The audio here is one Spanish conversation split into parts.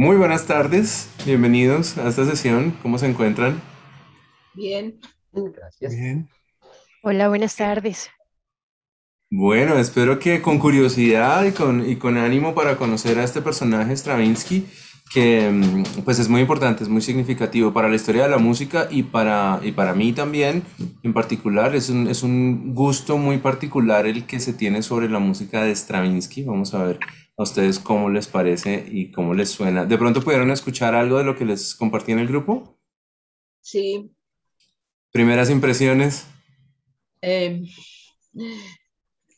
Muy buenas tardes, bienvenidos a esta sesión. ¿Cómo se encuentran? Bien. Gracias. Bien. Hola, buenas tardes. Bueno, espero que con curiosidad y con, y con ánimo para conocer a este personaje Stravinsky, que mm, pues es muy importante, es muy significativo para la historia de la música y para, y para mí también en particular. Es un, es un gusto muy particular el que se tiene sobre la música de Stravinsky. Vamos a ver a ustedes cómo les parece y cómo les suena. ¿De pronto pudieron escuchar algo de lo que les compartí en el grupo? Sí. Primeras impresiones. Eh,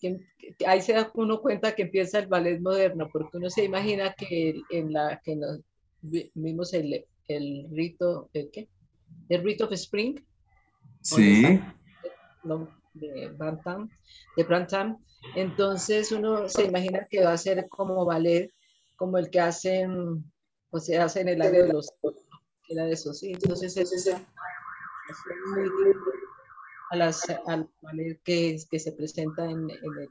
que ahí se da uno cuenta que empieza el ballet moderno, porque uno se imagina que en la que nos vi- vimos el, el rito, ¿el qué? El rito of Spring, Sí. no, de Bantam, de Brantam. Entonces uno se imagina que va a ser como ballet, como el que hacen, o se hace en el área de los, era de eso, sí. Entonces ese es muy a las, al ballet que, que se presenta en, en el,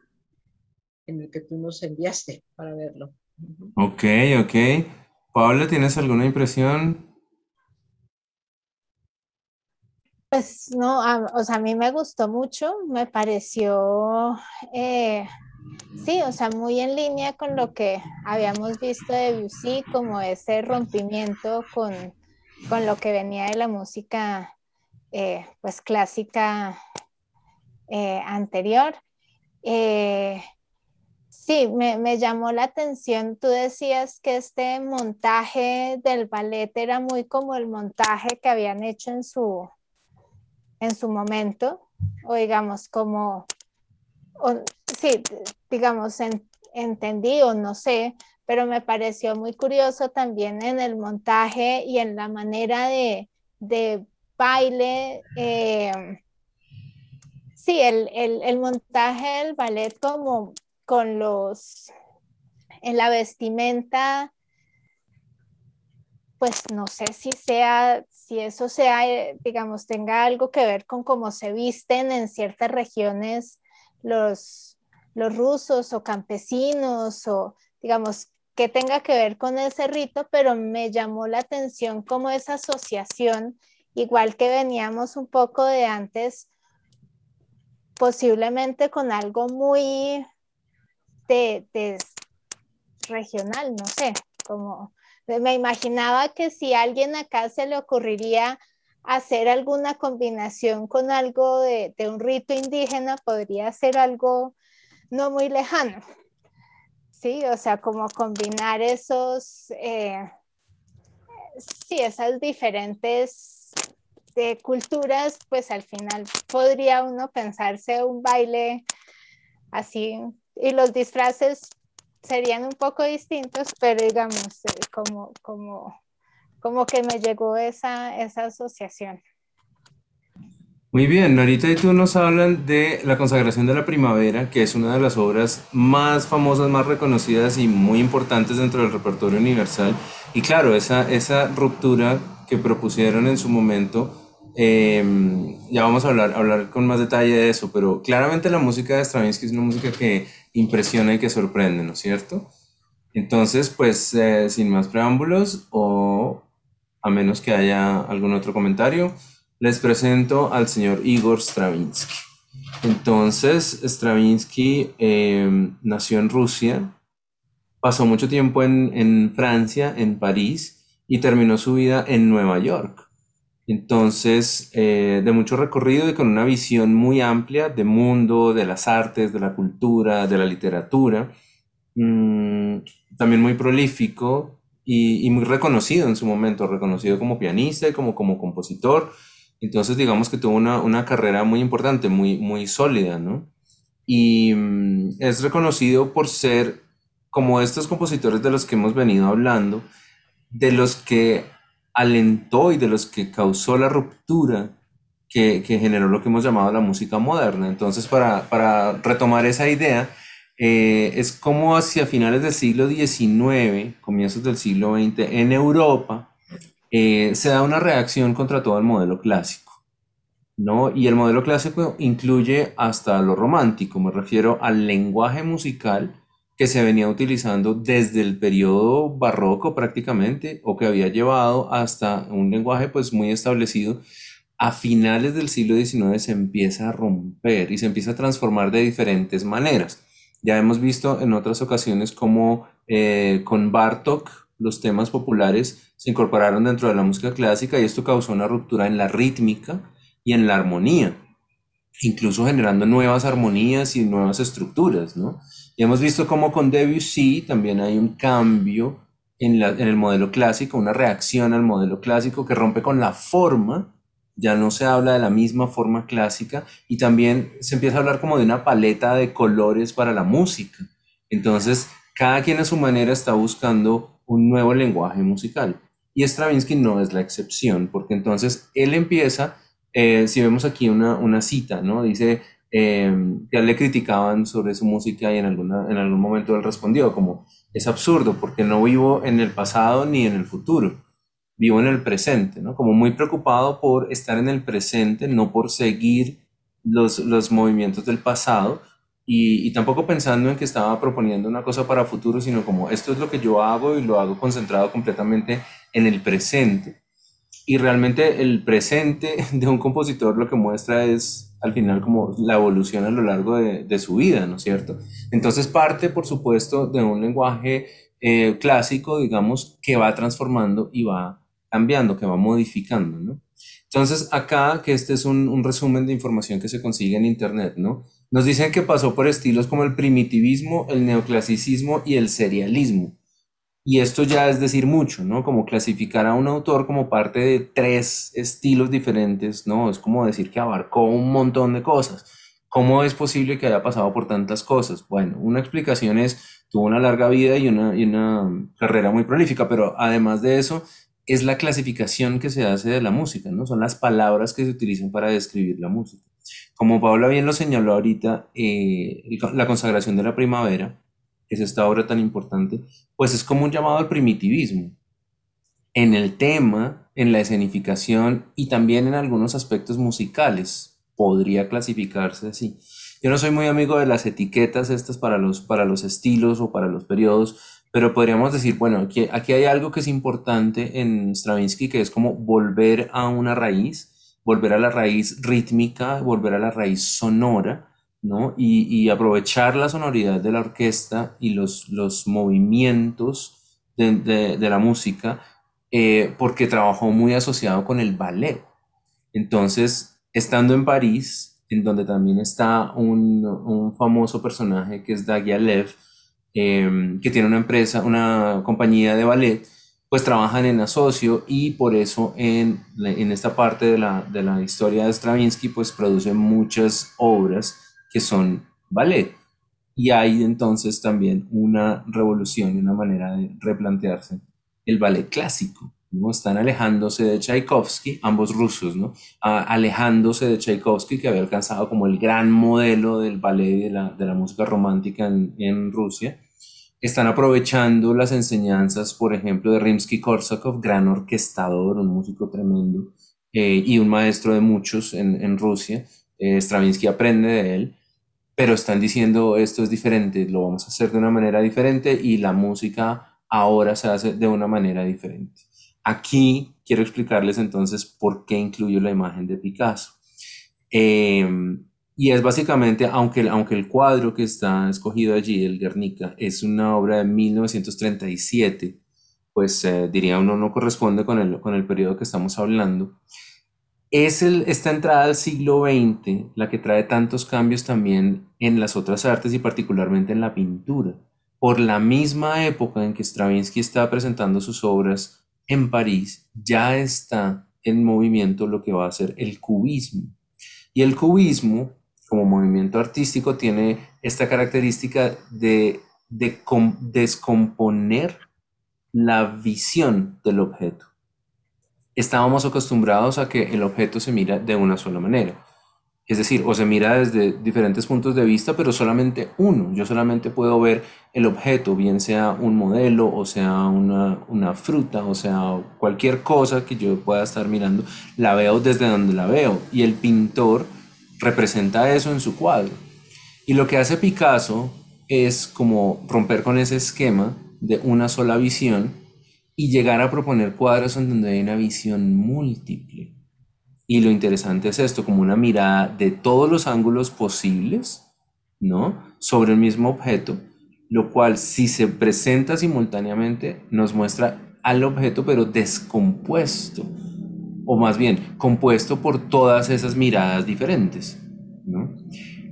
en el que tú nos enviaste para verlo. Ok, ok. Paula, ¿tienes alguna impresión? Pues no, a- o sea, a mí me gustó mucho, me pareció, eh, sí, o sea, muy en línea con lo que habíamos visto de Debussy, como ese rompimiento con, con lo que venía de la música, eh, pues clásica eh, anterior. Sí, me, me llamó la atención, tú decías que este montaje del ballet era muy como el montaje que habían hecho en su en su momento, o digamos como, sí, digamos, en- entendí o no sé, pero me pareció muy curioso también en el montaje y en la manera de, de baile. eh, sí, el, el, el montaje del ballet como con los, en la vestimenta pues no sé si sea, si eso sea, eh, digamos, tenga algo que ver con cómo se visten en ciertas regiones los, los rusos o campesinos o, digamos, que tenga que ver con ese rito, pero me llamó la atención como esa asociación, igual que veníamos un poco de antes, posiblemente con algo muy de, de regional, no sé, como me imaginaba que si a alguien acá se le ocurriría hacer alguna combinación con algo de, de un rito indígena, podría ser algo no muy lejano. Sí, o sea, como combinar esos, eh, sí, esas diferentes de culturas, pues al final podría uno pensarse un baile así, y los disfraces serían un poco distintos, pero digamos, eh, como, como, como que me llegó esa, esa asociación. Muy bien, Norita y tú nos hablan de La consagración de la primavera, que es una de las obras más famosas, más reconocidas y muy importantes dentro del repertorio universal. Y claro, esa, esa ruptura que propusieron en su momento, eh, ya vamos a hablar, hablar con más detalle de eso, pero claramente la música de Stravinsky es una música que impresiona y que sorprende, ¿no es cierto? Entonces, pues, eh, sin más preámbulos, o a menos que haya algún otro comentario, les presento al señor Igor Stravinsky. Entonces, Stravinsky eh, nació en Rusia, pasó mucho tiempo en Francia, en París, y terminó su vida en Nueva York. Entonces, eh, de mucho recorrido y con una visión muy amplia de mundo, de las artes, de la cultura, de la literatura. Mm, también muy prolífico y, muy reconocido en su momento, reconocido como pianista y como, como compositor. Entonces, digamos que tuvo una, una carrera muy importante, muy, muy sólida, ¿no? Y mm, es reconocido por ser, como estos compositores de los que hemos venido hablando, de los que alentó y de los que causó la ruptura que, que generó lo que hemos llamado la música moderna. Entonces, para, para retomar esa idea, eh, es como hacia finales del siglo XIX, comienzos del siglo XX, en Europa, eh, se da una reacción contra todo el modelo clásico, ¿no? Y el modelo clásico incluye hasta lo romántico, me refiero al lenguaje musical que se venía utilizando desde el periodo barroco prácticamente o que había llevado hasta un lenguaje pues muy establecido a finales del siglo XIX se empieza a romper y se empieza a transformar de diferentes maneras. Ya hemos visto en otras ocasiones cómo eh, con Bartok los temas populares se incorporaron dentro de la música clásica y esto causó una ruptura en la rítmica y en la armonía, incluso generando nuevas armonías y nuevas estructuras, ¿no? Y hemos visto cómo con Debussy también hay un cambio en, en el modelo clásico, una reacción al modelo clásico que rompe con la forma ya no se habla de la misma forma clásica y también se empieza a hablar como de una paleta de colores para la música. Entonces, cada quien a su manera está buscando un nuevo lenguaje musical. Y Stravinsky no es la excepción, porque entonces él empieza, eh, si vemos aquí una, una cita, ¿no? Dice eh, que le criticaban sobre su música y en, alguna, en algún momento él respondió como, es absurdo porque no vivo en el pasado ni en el futuro vivo en el presente, ¿no? Como muy preocupado por estar en el presente, no por seguir los, los movimientos del pasado y, y, tampoco pensando en que estaba proponiendo una cosa para futuro, sino como esto es lo que yo hago y lo hago concentrado completamente en el presente. Y realmente el presente de un compositor lo que muestra es al final como la evolución a lo largo de, su vida, ¿no es cierto? Entonces parte, por supuesto, de un lenguaje eh, clásico, digamos, que va transformando y va cambiando, que va modificando, ¿no? Entonces, acá, que este es un, resumen de información que se consigue en Internet, ¿no? Nos dicen que pasó por estilos como el primitivismo, el neoclasicismo y el serialismo. Y esto ya es decir mucho, ¿no? Como clasificar a un autor como parte de tres estilos diferentes, ¿no? Es como decir que abarcó un montón de cosas. ¿Cómo es posible que haya pasado por tantas cosas? Bueno, una explicación es, tuvo una larga vida y una, carrera muy prolífica, pero además de eso, es la clasificación que se hace de la música, ¿no? Son las palabras que se utilizan para describir la música. Como Paula bien lo señaló ahorita, eh, la consagración de la primavera, es esta obra tan importante, pues es como un llamado al primitivismo. En el tema, en la escenificación y también en algunos aspectos musicales, podría clasificarse así. Yo no soy muy amigo de las etiquetas estas para los, para los estilos o para los periodos, pero podríamos decir, bueno, aquí, aquí hay algo que es importante en Stravinsky, que es como volver a una raíz, volver a la raíz rítmica, volver a la raíz sonora, ¿no? Y, y aprovechar la sonoridad de la orquesta y los, los movimientos de, de, la música, eh, porque trabajó muy asociado con el ballet. Entonces, estando en París, en donde también está un, un famoso personaje que es Dagialev, Em, que tiene una empresa, una compañía de ballet, pues trabajan en asocio y por eso en, en esta parte de la, de la historia de Stravinsky pues produce muchas obras que son ballet. Y hay entonces también una revolución y una manera de replantearse el ballet clásico. ¿no? Están alejándose de Tchaikovsky, ambos rusos, ¿no? alejándose de Tchaikovsky, que había alcanzado como el gran modelo del ballet y de la, de la música romántica en, en, Rusia. Están aprovechando las enseñanzas, por ejemplo, de Rimsky-Korsakov, gran orquestador, un músico tremendo eh, y un maestro de muchos en, en Rusia. Eh, Stravinsky aprende de él, pero están diciendo esto es diferente, lo vamos a hacer de una manera diferente y la música ahora se hace de una manera diferente. Aquí quiero explicarles entonces por qué incluyo la imagen de Picasso. Eh, y es básicamente, aunque, aunque el cuadro que está escogido allí, el Guernica, es una obra de 1937, pues eh, diría uno no corresponde con el, con el periodo que estamos hablando. Es esta entrada al siglo XX la que trae tantos cambios también en las otras artes y particularmente en la pintura. Por la misma época en que Stravinsky estaba presentando sus obras, en París ya está en movimiento lo que va a ser el cubismo. Y el cubismo, como movimiento artístico, tiene esta característica de descomponer la visión del objeto. Estábamos acostumbrados a que el objeto se mira de una sola manera. Es decir, o se mira desde diferentes puntos de vista, pero solamente uno. Yo solamente puedo ver el objeto, bien sea un modelo, o sea una, una, fruta, o sea cualquier cosa que yo pueda estar mirando, la veo desde donde la veo. Y el pintor representa eso en su cuadro. Y lo que hace Picasso es como romper con ese esquema de una sola visión y llegar a proponer cuadros en donde hay una visión múltiple. Y lo interesante es esto, como una mirada de todos los ángulos posibles, ¿no? Sobre el mismo objeto, lo cual si se presenta simultáneamente nos muestra al objeto pero descompuesto, o más bien compuesto por todas esas miradas diferentes, ¿no?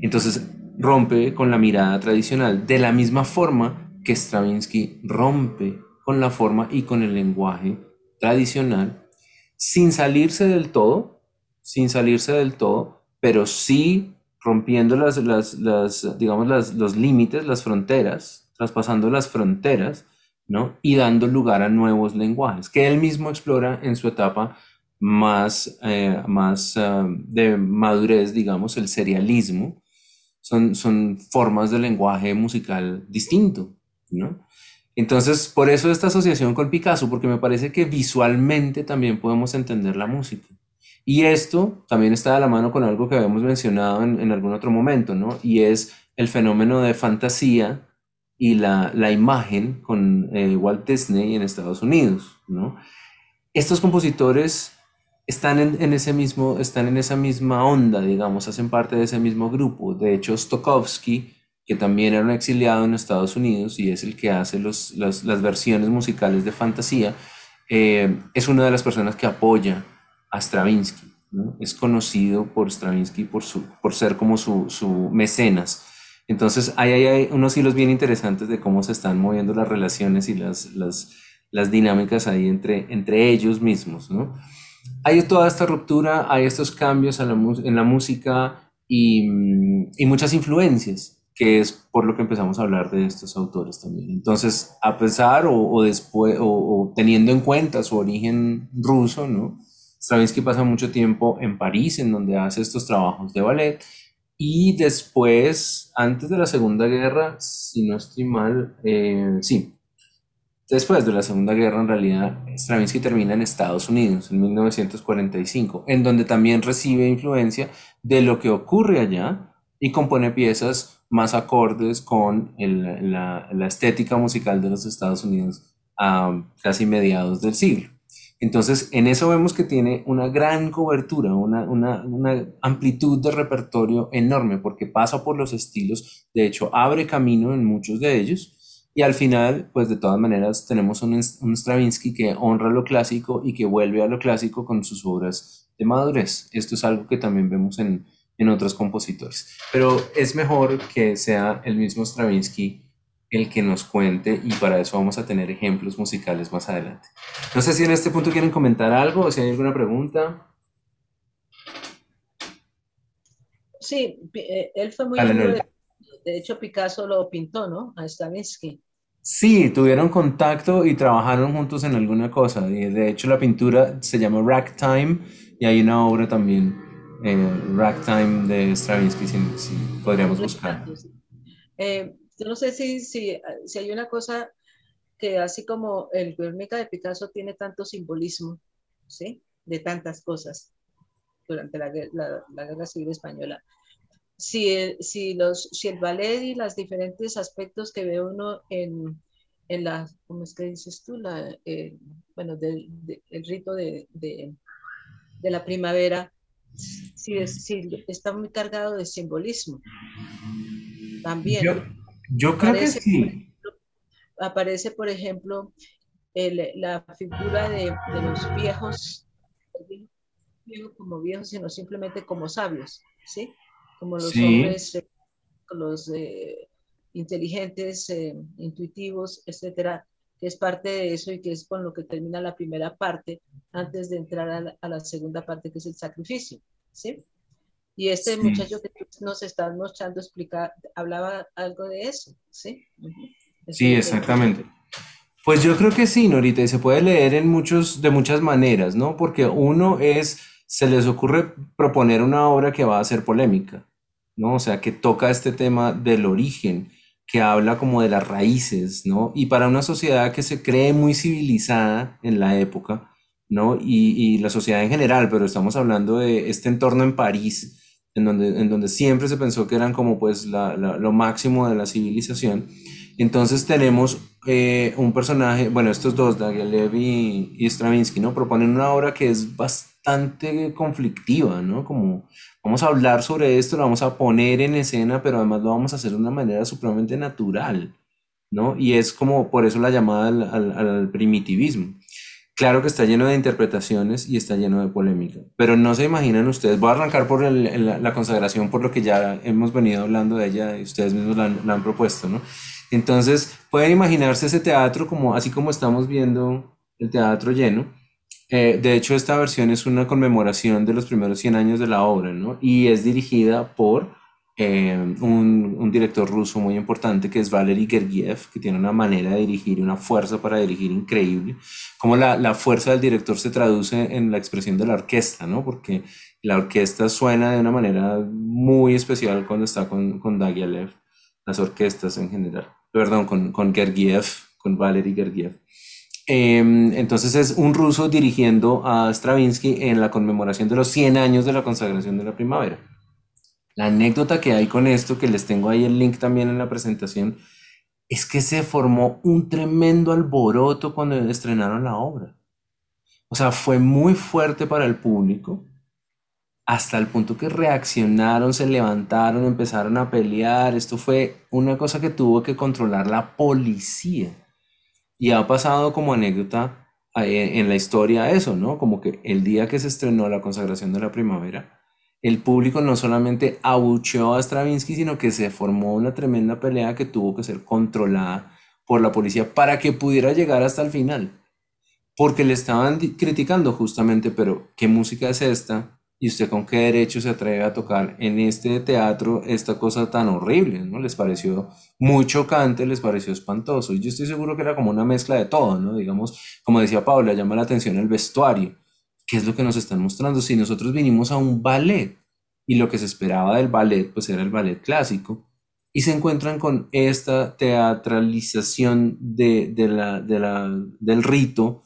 Entonces rompe con la mirada tradicional de la misma forma que Stravinsky rompe con la forma y con el lenguaje tradicional, sin salirse del todo, sin salirse del todo, pero sí rompiendo las, las, digamos, las, los límites, las fronteras, traspasando las fronteras, ¿no? Y dando lugar a nuevos lenguajes, que él mismo explora en su etapa más, eh, más eh, de madurez, digamos, el serialismo, son, son formas de lenguaje musical distinto, ¿no? Entonces, por eso esta asociación con Picasso, porque me parece que visualmente también podemos entender la música. Y esto también está de la mano con algo que habíamos mencionado en, algún otro momento, ¿no? Y es el fenómeno de fantasía y la, imagen con eh, Walt Disney en Estados Unidos, ¿no? Estos compositores están en, ese mismo, están en esa misma onda, digamos, hacen parte de ese mismo grupo. De hecho, Stokowski que también era un exiliado en Estados Unidos y es el que hace los, las, versiones musicales de fantasía, eh, es una de las personas que apoya a Stravinsky. Es conocido por Stravinsky por, su, por ser como su, su mecenas. Entonces, hay, hay, unos hilos bien interesantes de cómo se están moviendo las relaciones y las, las, las dinámicas ahí entre, entre ellos mismos. ¿no? Hay toda esta ruptura, hay estos cambios la, en la música y, y muchas influencias que es por lo que empezamos a hablar de estos autores también. Entonces, a pesar o, después, o, teniendo en cuenta su origen ruso, ¿no? Stravinsky pasa mucho tiempo en París, en donde hace estos trabajos de ballet, y después, antes de la Segunda Guerra, si no estoy mal, eh, sí, después de la Segunda Guerra, en realidad, Stravinsky termina en Estados Unidos, en 1945, en donde también recibe influencia de lo que ocurre allá y compone piezas más acordes con la, estética musical de los Estados Unidos a casi mediados del siglo. Entonces, en eso vemos que tiene una gran cobertura, una, una, amplitud de repertorio enorme, porque pasa por los estilos, de hecho, abre camino en muchos de ellos, y al final, pues de todas maneras, tenemos un, un Stravinsky que honra lo clásico y que vuelve a lo clásico con sus obras de madurez. Esto es algo que también vemos en, en otros compositores. Pero es mejor que sea el mismo Stravinsky el que nos cuente y para eso vamos a tener ejemplos musicales más adelante. No sé si en este punto quieren comentar algo o si hay alguna pregunta. Sí, eh, él fue muy... de, de hecho, Picasso lo pintó, ¿no? A Stravinsky. Sí, tuvieron contacto y trabajaron juntos en alguna cosa. De hecho, la pintura se llama Ragtime y hay una obra también Ragtime de Stravinsky, si, podríamos buscar. Eh, yo no sé si, si, si, hay una cosa que así como el Guernica de Picasso tiene tanto simbolismo, ¿sí? De tantas cosas durante la, la, Guerra Civil Española. Si el, si, los, si el ballet y los diferentes aspectos que ve uno en, en la, ¿cómo es que dices tú? La, eh, bueno, del, el rito de, de, de la primavera, sí, está muy cargado de simbolismo. También. Yo, creo que sí. aparece, por ejemplo, la figura de, los viejos, no como viejos, sino simplemente como sabios, ¿sí? Como los hombres, eh, los eh, inteligentes, eh, intuitivos, etcétera, que es parte de eso y que es con lo que termina la primera parte antes de entrar a la, segunda parte que es el sacrificio, ¿sí? Y este muchacho que nos está mostrando explicar, hablaba algo de eso, ¿sí? Sí, exactamente. Pues yo creo que sí, Norita, y se puede leer en muchos, de muchas maneras, ¿no? Porque uno es, se les ocurre proponer una obra que va a ser polémica, ¿no? O sea, que toca este tema del origen, que habla como de las raíces, ¿no? Y para una sociedad que se cree muy civilizada en la época, ¿no? Y, la sociedad en general, pero estamos hablando de este entorno en París, en donde, en donde siempre se pensó que eran como pues la, lo máximo de la civilización. Entonces tenemos eh, un personaje, bueno, estos dos, Dagialev y, y Stravinsky, ¿no? Proponen una obra que es bastante conflictiva, ¿no? Como vamos a hablar sobre esto, lo vamos a poner en escena, pero además lo vamos a hacer de una manera supremamente natural, ¿no? Y es como por eso la llamada al, al, primitivismo. Claro que está lleno de interpretaciones y está lleno de polémica, pero no se imaginan ustedes, voy a arrancar por el, la consagración, por lo que ya hemos venido hablando de ella y ustedes mismos la la han propuesto, ¿no? Entonces, pueden imaginarse ese teatro como, así como estamos viendo el teatro lleno. Eh, de hecho, esta versión es una conmemoración de los primeros 100 años de la obra, ¿no? Y es dirigida por eh, un, director ruso muy importante que es Valery Gergiev, que tiene una manera de dirigir, una fuerza para dirigir increíble. Como la, la fuerza del director se traduce en la expresión de la orquesta, ¿no? Porque la orquesta suena de una manera muy especial cuando está con, con Dagialev, las orquestas en general. Perdón, con, con Gergiev, con Valery Gergiev. Eh, entonces es un ruso dirigiendo a Stravinsky en la conmemoración de los 100 años de la consagración de la primavera. La anécdota que hay con esto, que les tengo ahí el link también en la presentación, es que se formó un tremendo alboroto cuando estrenaron la obra. O sea, fue muy fuerte para el público, hasta el punto que reaccionaron, se levantaron, empezaron a pelear. Esto fue una cosa que tuvo que controlar la policía. Y ha pasado como anécdota eh, en la historia eso, ¿no? Como que el día que se estrenó la consagración de la primavera, el público no solamente abucheó a Stravinsky, sino que se formó una tremenda pelea que tuvo que ser controlada por la policía para que pudiera llegar hasta el final. Porque le estaban criticando justamente, pero ¿qué música es esta? ¿Y usted con qué derecho se atreve a tocar en este teatro esta cosa tan horrible? ¿no? Les pareció muy chocante, les pareció espantoso. Y yo estoy seguro que era como una mezcla de todo, ¿no? Digamos, como decía Paula, llama la atención el vestuario ¿qué es lo que nos están mostrando? Si nosotros vinimos a un ballet y lo que se esperaba del ballet, pues era el ballet clásico, y se encuentran con esta teatralización de, de del rito,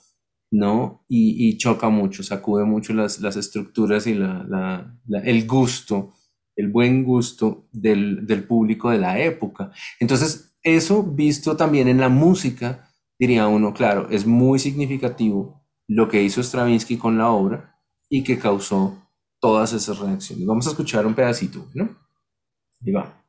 ¿no? Y, choca mucho, sacude mucho las, estructuras y el gusto, el buen gusto del, del público de la época. Entonces, eso visto también en la música, diría uno, claro, es muy significativo lo que hizo Stravinsky con la obra y que causó todas esas reacciones. Vamos a escuchar un pedacito, ¿no? Y va.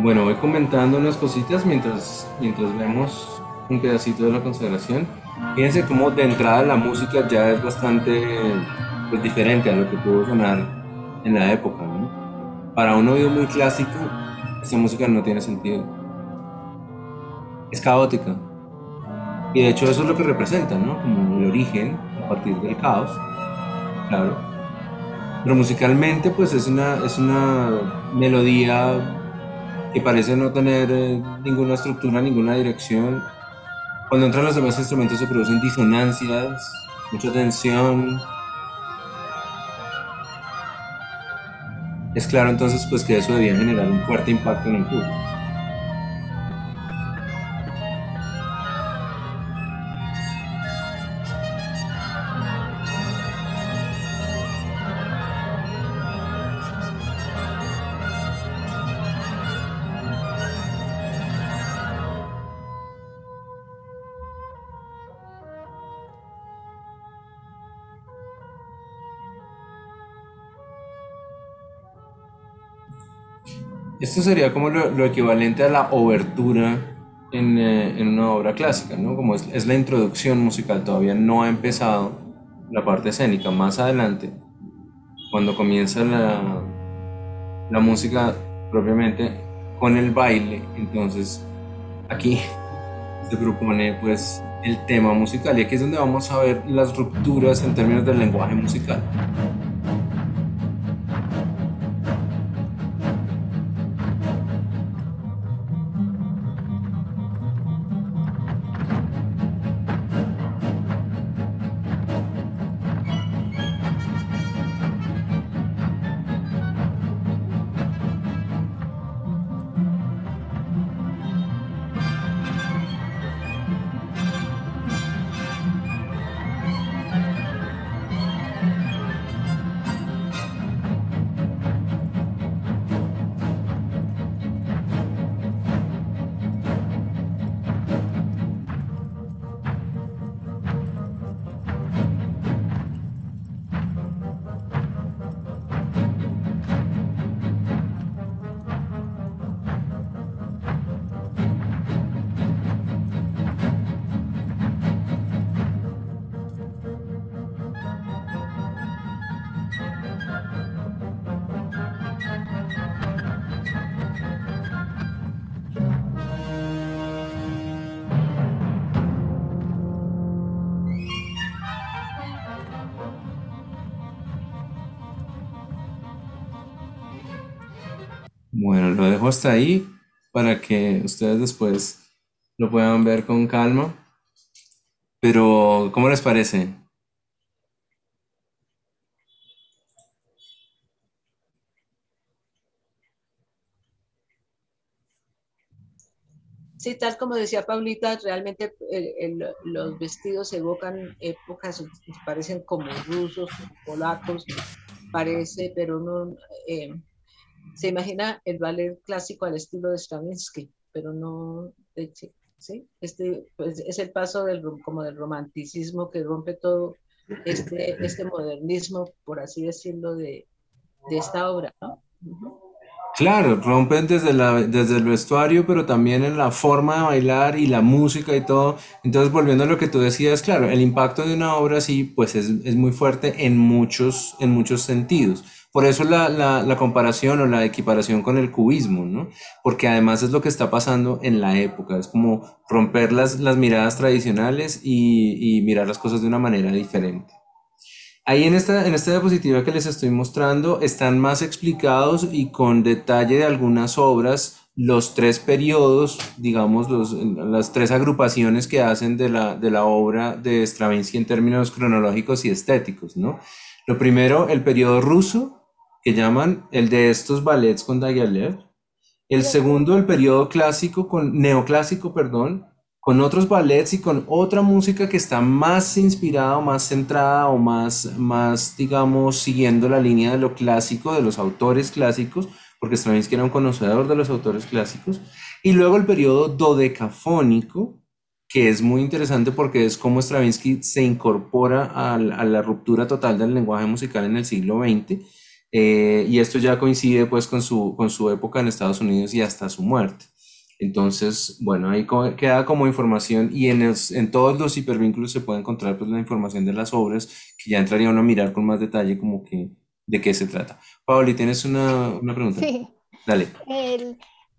Bueno, voy comentando unas cositas mientras, mientras vemos un pedacito de la consagración. Fíjense cómo de entrada la música ya es bastante pues, diferente a lo que pudo sonar en la época. ¿no? Para un oído muy clásico, esa música no tiene sentido. Es caótica. Y de hecho eso es lo que representa, ¿no? Como el origen a partir del caos. Claro. Pero musicalmente pues es una, es una melodía que parece no tener eh, ninguna estructura, ninguna dirección. Cuando entran los demás instrumentos se producen disonancias, mucha tensión. Es claro entonces pues que eso debía generar un fuerte impacto en el público. Esto sería como lo, equivalente a la obertura en, eh, en, una obra clásica, ¿no? Como es, es, la introducción musical, todavía no ha empezado la parte escénica. Más adelante, cuando comienza la, la música propiamente con el baile, entonces aquí se propone pues el tema musical y aquí es donde vamos a ver las rupturas en términos del lenguaje musical. Lo dejo hasta ahí para que ustedes después lo puedan ver con calma. Pero, ¿cómo les parece? Sí, tal como decía Paulita, realmente los vestidos evocan épocas, parecen como rusos, polacos, parece, pero no, eh, se imagina el ballet clásico al estilo de Stravinsky, pero no de ¿sí? Este pues, es el paso del, como del romanticismo que rompe todo este, este modernismo, por así decirlo, de, de esta obra, ¿no? Claro, rompen desde, la, desde el vestuario, pero también en la forma de bailar y la música y todo. Entonces, volviendo a lo que tú decías, claro, el impacto de una obra así, pues es, es muy fuerte en muchos, en muchos sentidos. Por eso la, la, comparación o la equiparación con el cubismo, ¿no? Porque además es lo que está pasando en la época, es como romper las, las miradas tradicionales y, y mirar las cosas de una manera diferente. Ahí en esta, en esta diapositiva que les estoy mostrando están más explicados y con detalle de algunas obras los tres periodos, digamos, los, las tres agrupaciones que hacen de la, de la obra de Stravinsky en términos cronológicos y estéticos, ¿no? Lo primero, el periodo ruso, que llaman el de estos ballets con Diaghilev. El segundo, el periodo clásico, con, neoclásico, perdón, con otros ballets y con otra música que está más inspirada más centrada o más, más, digamos, siguiendo la línea de lo clásico, de los autores clásicos, porque Stravinsky era un conocedor de los autores clásicos. Y luego el periodo dodecafónico, que es muy interesante porque es como Stravinsky se incorpora a, a la ruptura total del lenguaje musical en el siglo XX Eh, y esto ya coincide pues con su, con su época en Estados Unidos y hasta su muerte. Entonces, bueno, ahí queda como información y en, en todos los hipervínculos se puede encontrar pues la información de las obras que ya entraría uno a mirar con más detalle como que de qué se trata. Paoli, ¿tienes una, una pregunta? Sí. Dale.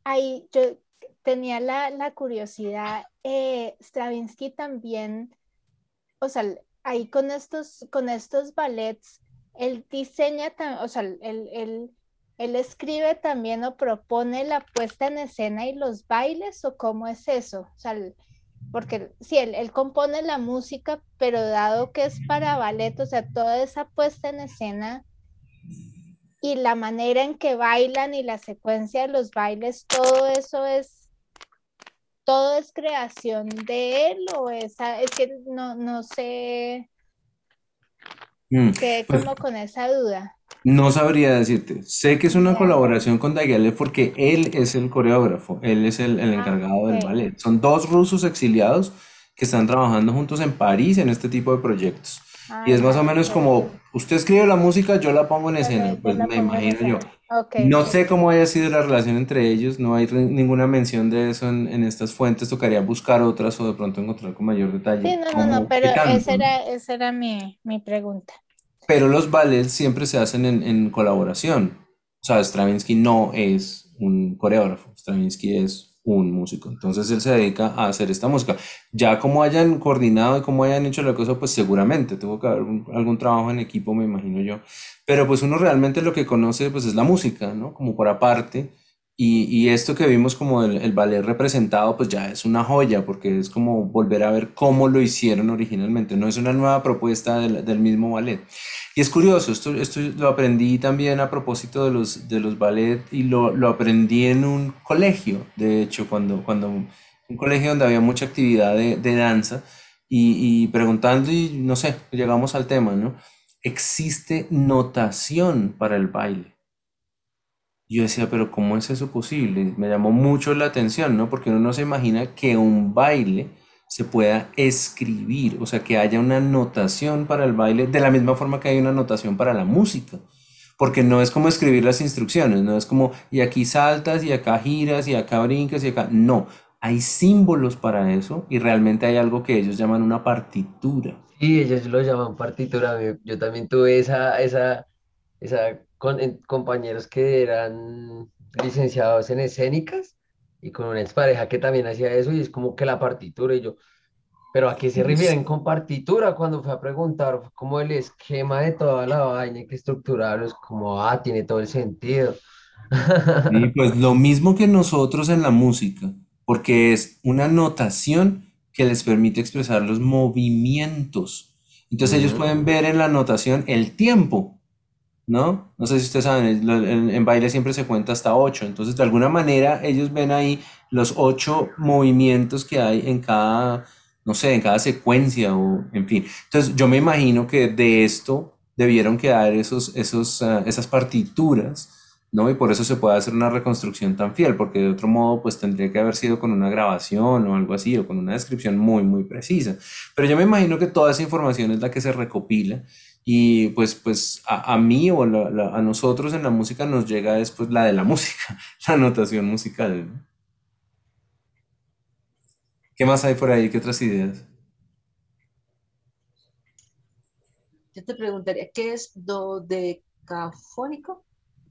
ahí yo tenía la, la curiosidad, eh, Stravinsky también, o sea, ahí con estos, con estos ballets, él diseña, o sea, él, él, escribe también o propone la puesta en escena y los bailes o cómo es eso, o sea, porque sí, él, él, compone la música, pero dado que es para ballet, o sea, toda esa puesta en escena y la manera en que bailan y la secuencia de los bailes, todo eso es, todo es creación de él o esa, es que no, no sé, Mm, Quedé pues como con esa duda. No sabría decirte. Sé que es una colaboración con Dagialev porque él es el coreógrafo, él es el, el ah, encargado del ballet. Son dos rusos exiliados que están trabajando juntos en París en este tipo de proyectos. Ah, y es más o menos como, usted escribe la música, yo la pongo en escena, pues me imagino yo. No sé cómo haya sido la relación entre ellos, no hay ninguna mención de eso en, en estas fuentes, tocaría buscar otras o de pronto encontrar con mayor detalle. Sí, no, no, no, pero esa era, esa era mi, mi pregunta. Pero los ballets siempre se hacen en, colaboración. O sea, Stravinsky no es un coreógrafo, Stravinsky es un músico. Entonces él se dedica a hacer esta música. Ya como hayan coordinado y como hayan hecho la cosa, pues seguramente tuvo que haber algún trabajo en equipo, me imagino yo. Pero pues uno realmente lo que conoce pues es la música, ¿no? Como por aparte. Y, esto que vimos como el, el, ballet representado, pues ya es una joya, porque es como volver a ver cómo lo hicieron originalmente. No es una nueva propuesta del, mismo ballet. Y es curioso, esto, esto lo aprendí también a propósito de los, de los ballet y lo, lo aprendí en un colegio, de hecho, cuando, cuando un colegio donde había mucha actividad de, de danza y, y, preguntando y no sé, llegamos al tema, ¿no? Existe notación para el baile. Yo decía, pero ¿cómo es eso posible? Me llamó mucho la atención, ¿no? Porque uno no se imagina que un baile se pueda escribir, o sea, que haya una notación para el baile, de la misma forma que hay una notación para la música. Porque no es como escribir las instrucciones, no es como, y aquí saltas, y acá giras, y acá brincas, y acá. No, hay símbolos para eso, y realmente hay algo que ellos llaman una partitura. Sí, ellos lo llaman partitura. Yo también tuve esa, esa, esa con, compañeros que eran licenciados en escénicas y con una expareja que también hacía eso y es como que la partitura y yo, pero a qué se refieren con partitura cuando fue a preguntar como el esquema de toda la vaina que estructurarlo es como, ah, tiene todo el sentido. Y pues lo mismo que nosotros en la música, porque es una notación que les permite expresar los movimientos. Entonces ellos pueden ver en la notación el tiempo ¿no? No sé si ustedes saben, en, baile siempre se cuenta hasta ocho, entonces de alguna manera ellos ven ahí los ocho movimientos que hay en cada, no sé, en cada secuencia o en fin. Entonces yo me imagino que de esto debieron quedar esos, esos, ah, esas partituras, ¿no? Y por eso se puede hacer una reconstrucción tan fiel, porque de otro modo pues tendría que haber sido con una grabación o algo así, o con una descripción muy, muy precisa. Pero yo me imagino que toda esa información es la que se recopila y pues, pues a, a mí o a nosotros en la música nos llega después la de la música, la notación musical. ¿Qué más hay por ahí? ¿Qué otras ideas? Yo te preguntaría, ¿qué es dodecafónico?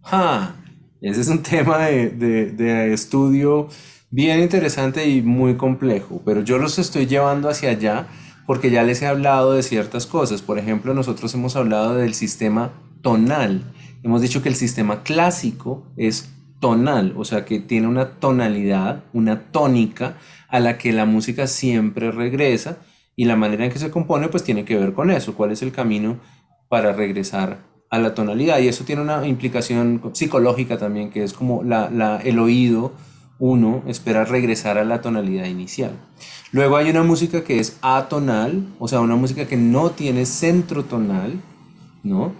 Ah, ese es un tema de, de, de estudio bien interesante y muy complejo, pero yo los estoy llevando hacia allá porque ya les he hablado de ciertas cosas. Por ejemplo, nosotros hemos hablado del sistema tonal. Hemos dicho que el sistema clásico es tonal, o sea que tiene una tonalidad, una tónica a la que la música siempre regresa y la manera en que se compone pues tiene que ver con eso, cuál es el camino para regresar a la tonalidad y eso tiene una implicación psicológica también que es como la, el oído uno espera regresar a la tonalidad inicial. Luego hay una música que es atonal, o sea, una música que no tiene centro tonal, ¿no?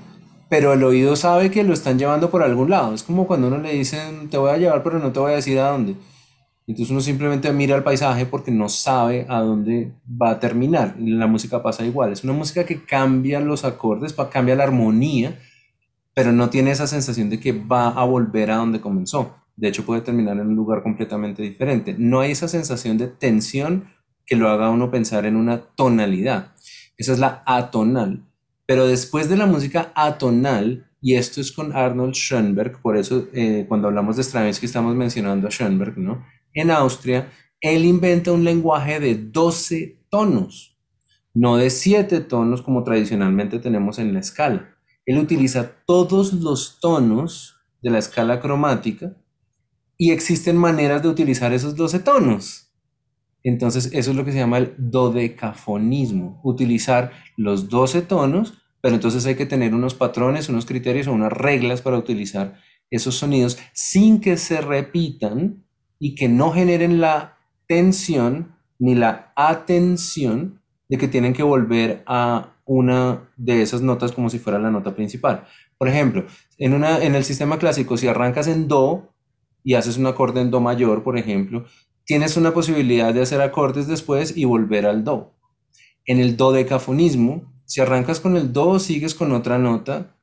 Pero el oído sabe que lo están llevando por algún lado. Es como cuando uno le dicen, te voy a llevar, pero no te voy a decir a dónde. Entonces uno simplemente mira el paisaje porque no sabe a dónde va a terminar. La música pasa igual. Es una música que cambia los acordes, cambia la armonía, pero no tiene esa sensación de que va a volver a donde comenzó. De hecho, puede terminar en un lugar completamente diferente. No hay esa sensación de tensión que lo haga uno pensar en una tonalidad. Esa es la atonal. Pero después de la música atonal, y esto es con Arnold Schoenberg, por eso eh, cuando hablamos de Stravinsky estamos mencionando a Schoenberg, ¿no? En Austria, él inventa un lenguaje de 12 tonos, no de 7 tonos como tradicionalmente tenemos en la escala. Él utiliza todos los tonos de la escala cromática y existen maneras de utilizar esos 12 tonos. Entonces, eso es lo que se llama el dodecafonismo, utilizar los 12 tonos pero entonces hay que tener unos patrones, unos criterios o unas reglas para utilizar esos sonidos sin que se repitan y que no generen la tensión ni la atención de que tienen que volver a una de esas notas como si fuera la nota principal. Por ejemplo, en, una, en el sistema clásico, si arrancas en Do y haces un acorde en Do mayor, por ejemplo, tienes una posibilidad de hacer acordes después y volver al Do. En el dodecafonismo, si arrancas con el do, sigues con otra nota,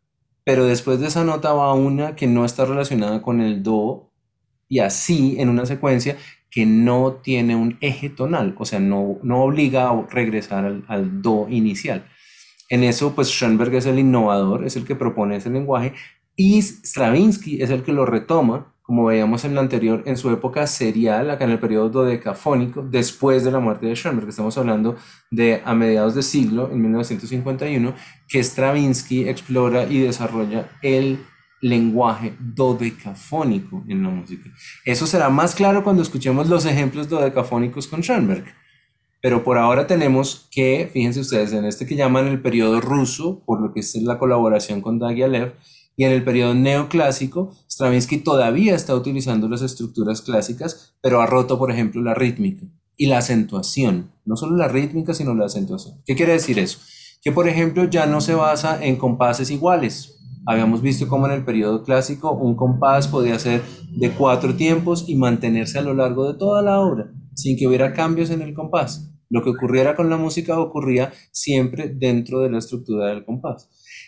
pero después de esa nota va una que no está relacionada con el do y así en una secuencia que no tiene un eje tonal, o sea, no, no obliga a regresar al, al do inicial. En eso, pues Schoenberg es el innovador, es el que propone ese lenguaje y Stravinsky es el que lo retoma como veíamos en la anterior, en su época serial, acá en el periodo dodecafónico, después de la muerte de Schoenberg, estamos hablando de a mediados de siglo, en 1951, que Stravinsky explora y desarrolla el lenguaje dodecafónico en la música. Eso será más claro cuando escuchemos los ejemplos dodecafónicos con Schoenberg. Pero por ahora tenemos que, fíjense ustedes, en este que llaman el periodo ruso, por lo que es la colaboración con Dagialev, y en el periodo neoclásico, Stravinsky todavía está utilizando las estructuras clásicas, pero ha roto, por ejemplo, la rítmica y la acentuación. No solo la rítmica, sino la acentuación. ¿Qué quiere decir eso? Que, por ejemplo, ya no se basa en compases iguales. Habíamos visto cómo en el periodo clásico un compás podía ser de cuatro tiempos y mantenerse a lo largo de toda la obra, sin que hubiera cambios en el compás. Lo que ocurriera con la música ocurría siempre dentro de la estructura del compás.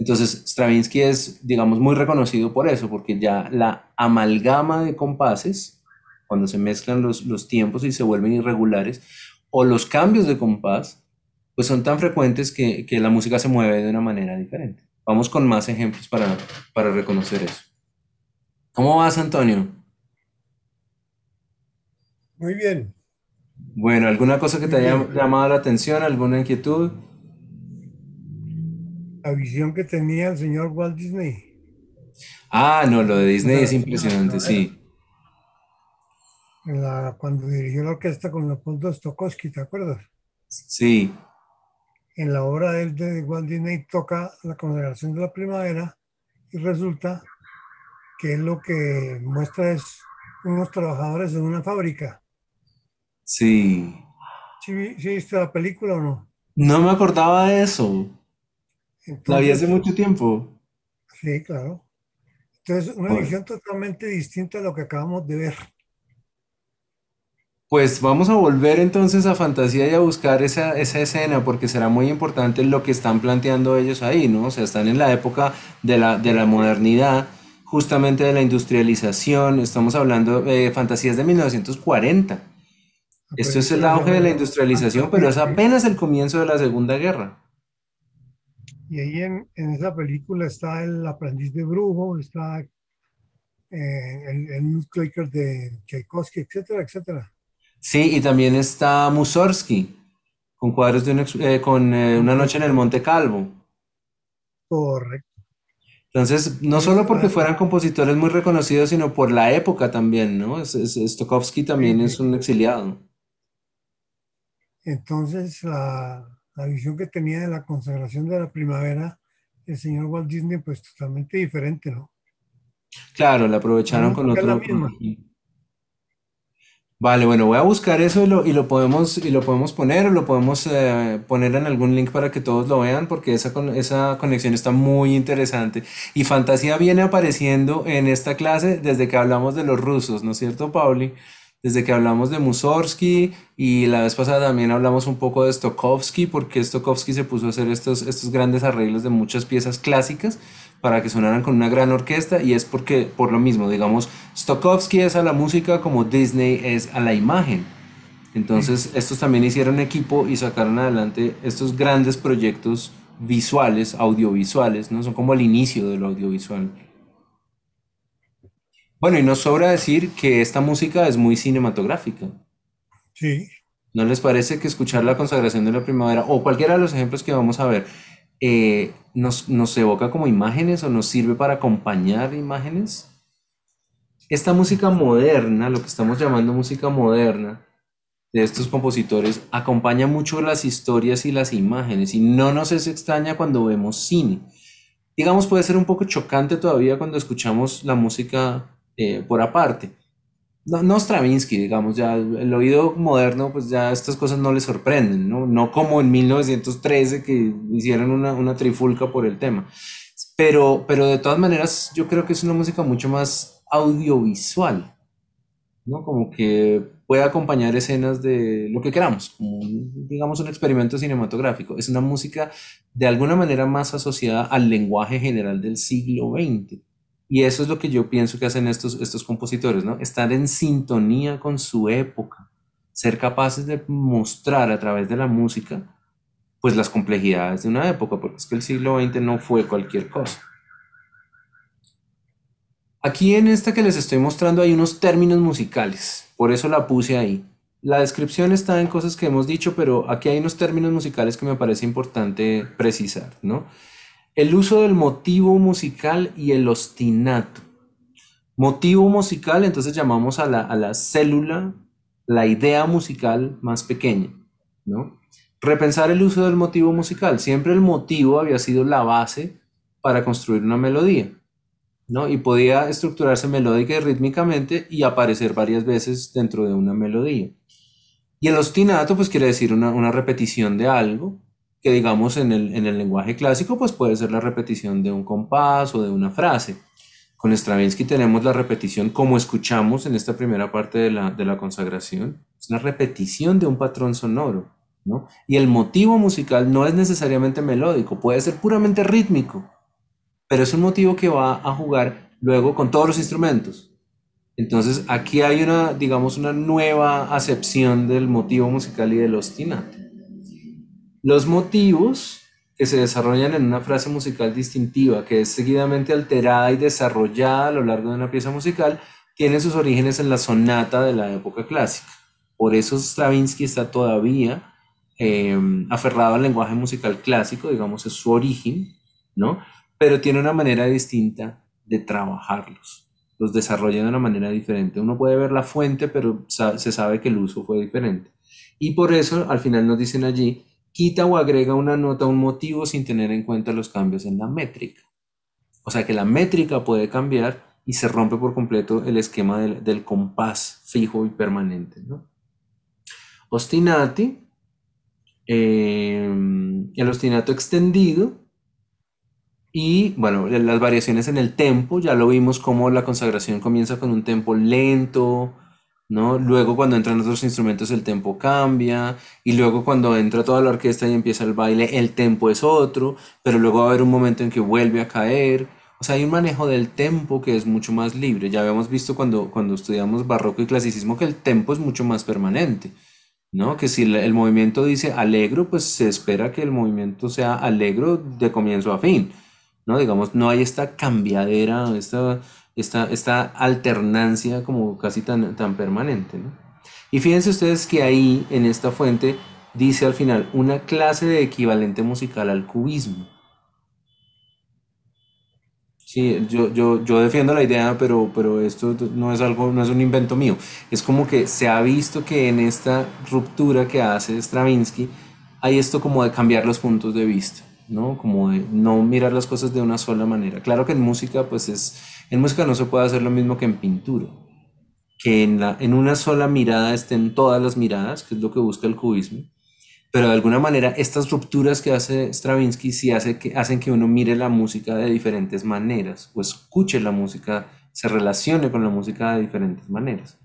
Entonces, Stravinsky es, digamos, muy reconocido por eso, porque ya la amalgama de compases, cuando se mezclan los, los tiempos y se vuelven irregulares, o los cambios de compás, pues son tan frecuentes que, que, la música se mueve de una manera diferente. Vamos con más ejemplos para, para reconocer eso. ¿Cómo vas, Antonio? Muy bien. Bueno, ¿alguna cosa que te haya llamado la atención? ¿Alguna inquietud? La visión que tenía el señor Walt Disney. Ah, no, lo de Disney es impresionante, sí. La, cuando dirigió la orquesta con Leopoldo Stokowski, ¿te acuerdas? Sí. En la obra de, de Walt Disney toca la consagración de la primavera y resulta que lo que muestra es unos trabajadores en una fábrica. Sí. ¿Sí, sí viste la película o no? No me acordaba de eso. Entonces, la vi hace mucho tiempo. Sí, claro. Entonces, una bueno. visión totalmente distinta a lo que acabamos de ver. Pues vamos a volver entonces a fantasía y a buscar esa, esa escena, porque será muy importante lo que están planteando ellos ahí, ¿no? O sea, están en la época de la, de la modernidad, justamente de la industrialización, estamos hablando de fantasías de 1940. Esto es el auge de la industrialización, pero es apenas el comienzo de la Segunda Guerra. Y ahí en, en, esa película está el aprendiz de brujo, está eh, el, el Nutcracker de Tchaikovsky, etcétera, etcétera. Sí, y también está Mussorgsky, con cuadros de un, eh, con eh, Una noche en el Monte Calvo. Correcto. Entonces, no solo porque fueran compositores muy reconocidos, sino por la época también, ¿no? Es, es, Stokowski también es un exiliado. Entonces, la, la visión que tenía de la consagración de la primavera el señor Walt Disney, pues totalmente diferente, ¿no? Claro, la aprovecharon no, con otro. La misma. Vale, bueno, voy a buscar eso y lo, y lo podemos, y lo podemos poner o lo podemos eh, poner en algún link para que todos lo vean porque esa, con- esa conexión está muy interesante. Y fantasía viene apareciendo en esta clase desde que hablamos de los rusos, ¿no es cierto, Pauli? Desde que hablamos de Mussorgsky y la vez pasada también hablamos un poco de Stokowski porque Stokowski se puso a hacer estos, estos grandes arreglos de muchas piezas clásicas para que sonaran con una gran orquesta y es porque, por lo mismo, digamos, Stokowski es a la música como Disney es a la imagen. Entonces, estos también hicieron equipo y sacaron adelante estos grandes proyectos visuales, audiovisuales, ¿no? Son como el inicio del audiovisual. Bueno, y nos sobra decir que esta música es muy cinematográfica. Sí, ¿No les parece que escuchar la consagración de la primavera o cualquiera de los ejemplos que vamos a ver eh, nos, nos evoca como imágenes o nos sirve para acompañar imágenes? Esta música moderna, lo que estamos llamando música moderna de estos compositores, acompaña mucho las historias y las imágenes y no nos es extraña cuando vemos cine. Digamos, puede ser un poco chocante todavía cuando escuchamos la música eh, por aparte. No, no Stravinsky, digamos, ya el oído moderno, pues ya estas cosas no le sorprenden, ¿no? No como en 1913 que hicieron una, una trifulca por el tema. Pero, pero de todas maneras, yo creo que es una música mucho más audiovisual, ¿no? Como que puede acompañar escenas de lo que queramos, como un- digamos un experimento cinematográfico. Es una música de alguna manera más asociada al lenguaje general del siglo XX. Y eso es lo que yo pienso que hacen estos, estos compositores, ¿no? Estar en sintonía con su época, ser capaces de mostrar a través de la música, pues las complejidades de una época, porque es que el siglo XX no fue cualquier cosa. Aquí en esta que les estoy mostrando hay unos términos musicales, por eso la puse ahí. La descripción está en cosas que hemos dicho, pero aquí hay unos términos musicales que me parece importante precisar, ¿no? El uso del motivo musical y el ostinato. Motivo musical, entonces llamamos a la, a la célula, la idea musical más pequeña, ¿no? Repensar el uso del motivo musical. Siempre el motivo había sido la base para construir una melodía. ¿no? Y podía estructurarse melódica y rítmicamente y aparecer varias veces dentro de una melodía. Y el ostinato, pues quiere decir una, una repetición de algo, que digamos en el, en el lenguaje clásico, pues puede ser la repetición de un compás o de una frase. Con Stravinsky tenemos la repetición como escuchamos en esta primera parte de la, de la consagración, es una repetición de un patrón sonoro, ¿no? Y el motivo musical no es necesariamente melódico, puede ser puramente rítmico, pero es un motivo que va a jugar luego con todos los instrumentos. Entonces aquí hay una, digamos, una nueva acepción del motivo musical y del ostinato. Los motivos que se desarrollan en una frase musical distintiva, que es seguidamente alterada y desarrollada a lo largo de una pieza musical, tienen sus orígenes en la sonata de la época clásica. Por eso Stravinsky está todavía eh, aferrado al lenguaje musical clásico, digamos, es su origen, ¿no? Pero tiene una manera distinta de trabajarlos. Los desarrolla de una manera diferente. Uno puede ver la fuente, pero se sabe que el uso fue diferente. Y por eso al final nos dicen allí, quita o agrega una nota, un motivo sin tener en cuenta los cambios en la métrica. O sea que la métrica puede cambiar y se rompe por completo el esquema del, compás fijo y permanente. Ostinati, eh, el ostinato extendido y bueno, las variaciones en el tempo, ya lo vimos como la consagración comienza con un tempo lento, ¿no? Luego cuando entran otros instrumentos el tempo cambia y luego cuando entra toda la orquesta y empieza el baile el tempo es otro, pero luego va a haber un momento en que vuelve a caer. O sea, hay un manejo del tempo que es mucho más libre. Ya habíamos visto cuando, cuando estudiamos barroco y clasicismo que el tempo es mucho más permanente, ¿no? Que si el, movimiento dice alegro, pues se espera que el movimiento sea alegro de comienzo a fin, ¿no? Digamos, no hay esta cambiadera, esta esta, alternancia como casi tan, tan permanente. Y fíjense ustedes que ahí, en esta fuente, dice al final una clase de equivalente musical al cubismo. Sí, yo, yo, yo defiendo la idea, pero, pero esto no es algo, no es un invento mío. Es como que se ha visto que en esta ruptura que hace Stravinsky hay esto como de cambiar los puntos de vista, ¿no? Como de no mirar las cosas de una sola manera. Claro que en música, pues es, en música no se puede hacer lo mismo que en pintura. que en, una sola mirada estén todas las miradas, que es lo que busca el cubismo. Pero de alguna manera estas rupturas que hace Stravinsky sí hace que, hacen que uno mire la música de diferentes maneras o escuche la música, se relacione con la música de diferentes maneras.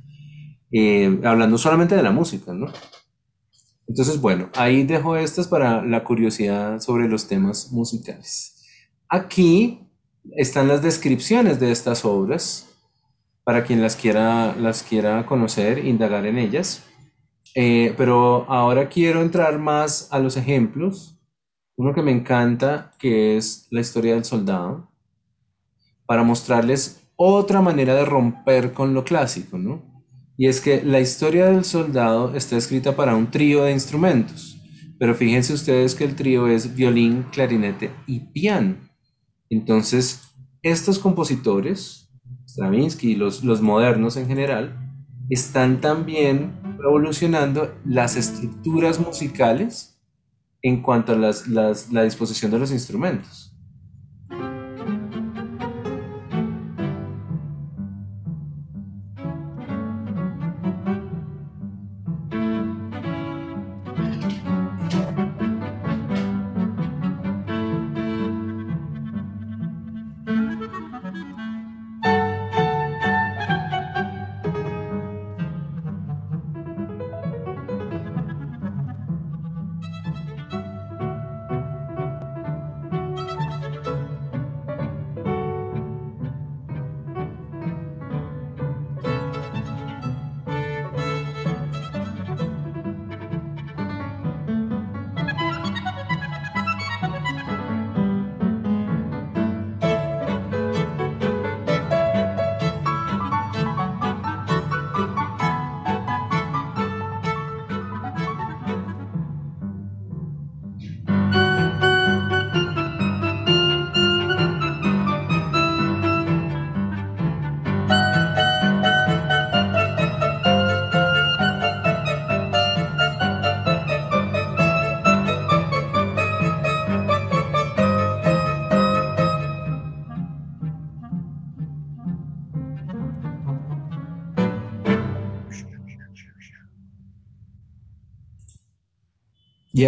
Eh, hablando solamente de la música, ¿no? Entonces, bueno, ahí dejo estas para la curiosidad sobre los temas musicales. Aquí están las descripciones de estas obras para quien las quiera, las quiera conocer, indagar en ellas. Eh, pero ahora quiero entrar más a los ejemplos. Uno que me encanta, que es la historia del soldado, para mostrarles otra manera de romper con lo clásico, ¿no? Y es que la historia del soldado está escrita para un trío de instrumentos, pero fíjense ustedes que el trío es violín, clarinete y piano. Entonces, estos compositores, Stravinsky y los, los modernos en general, están también revolucionando las estructuras musicales en cuanto a la disposición de los instrumentos.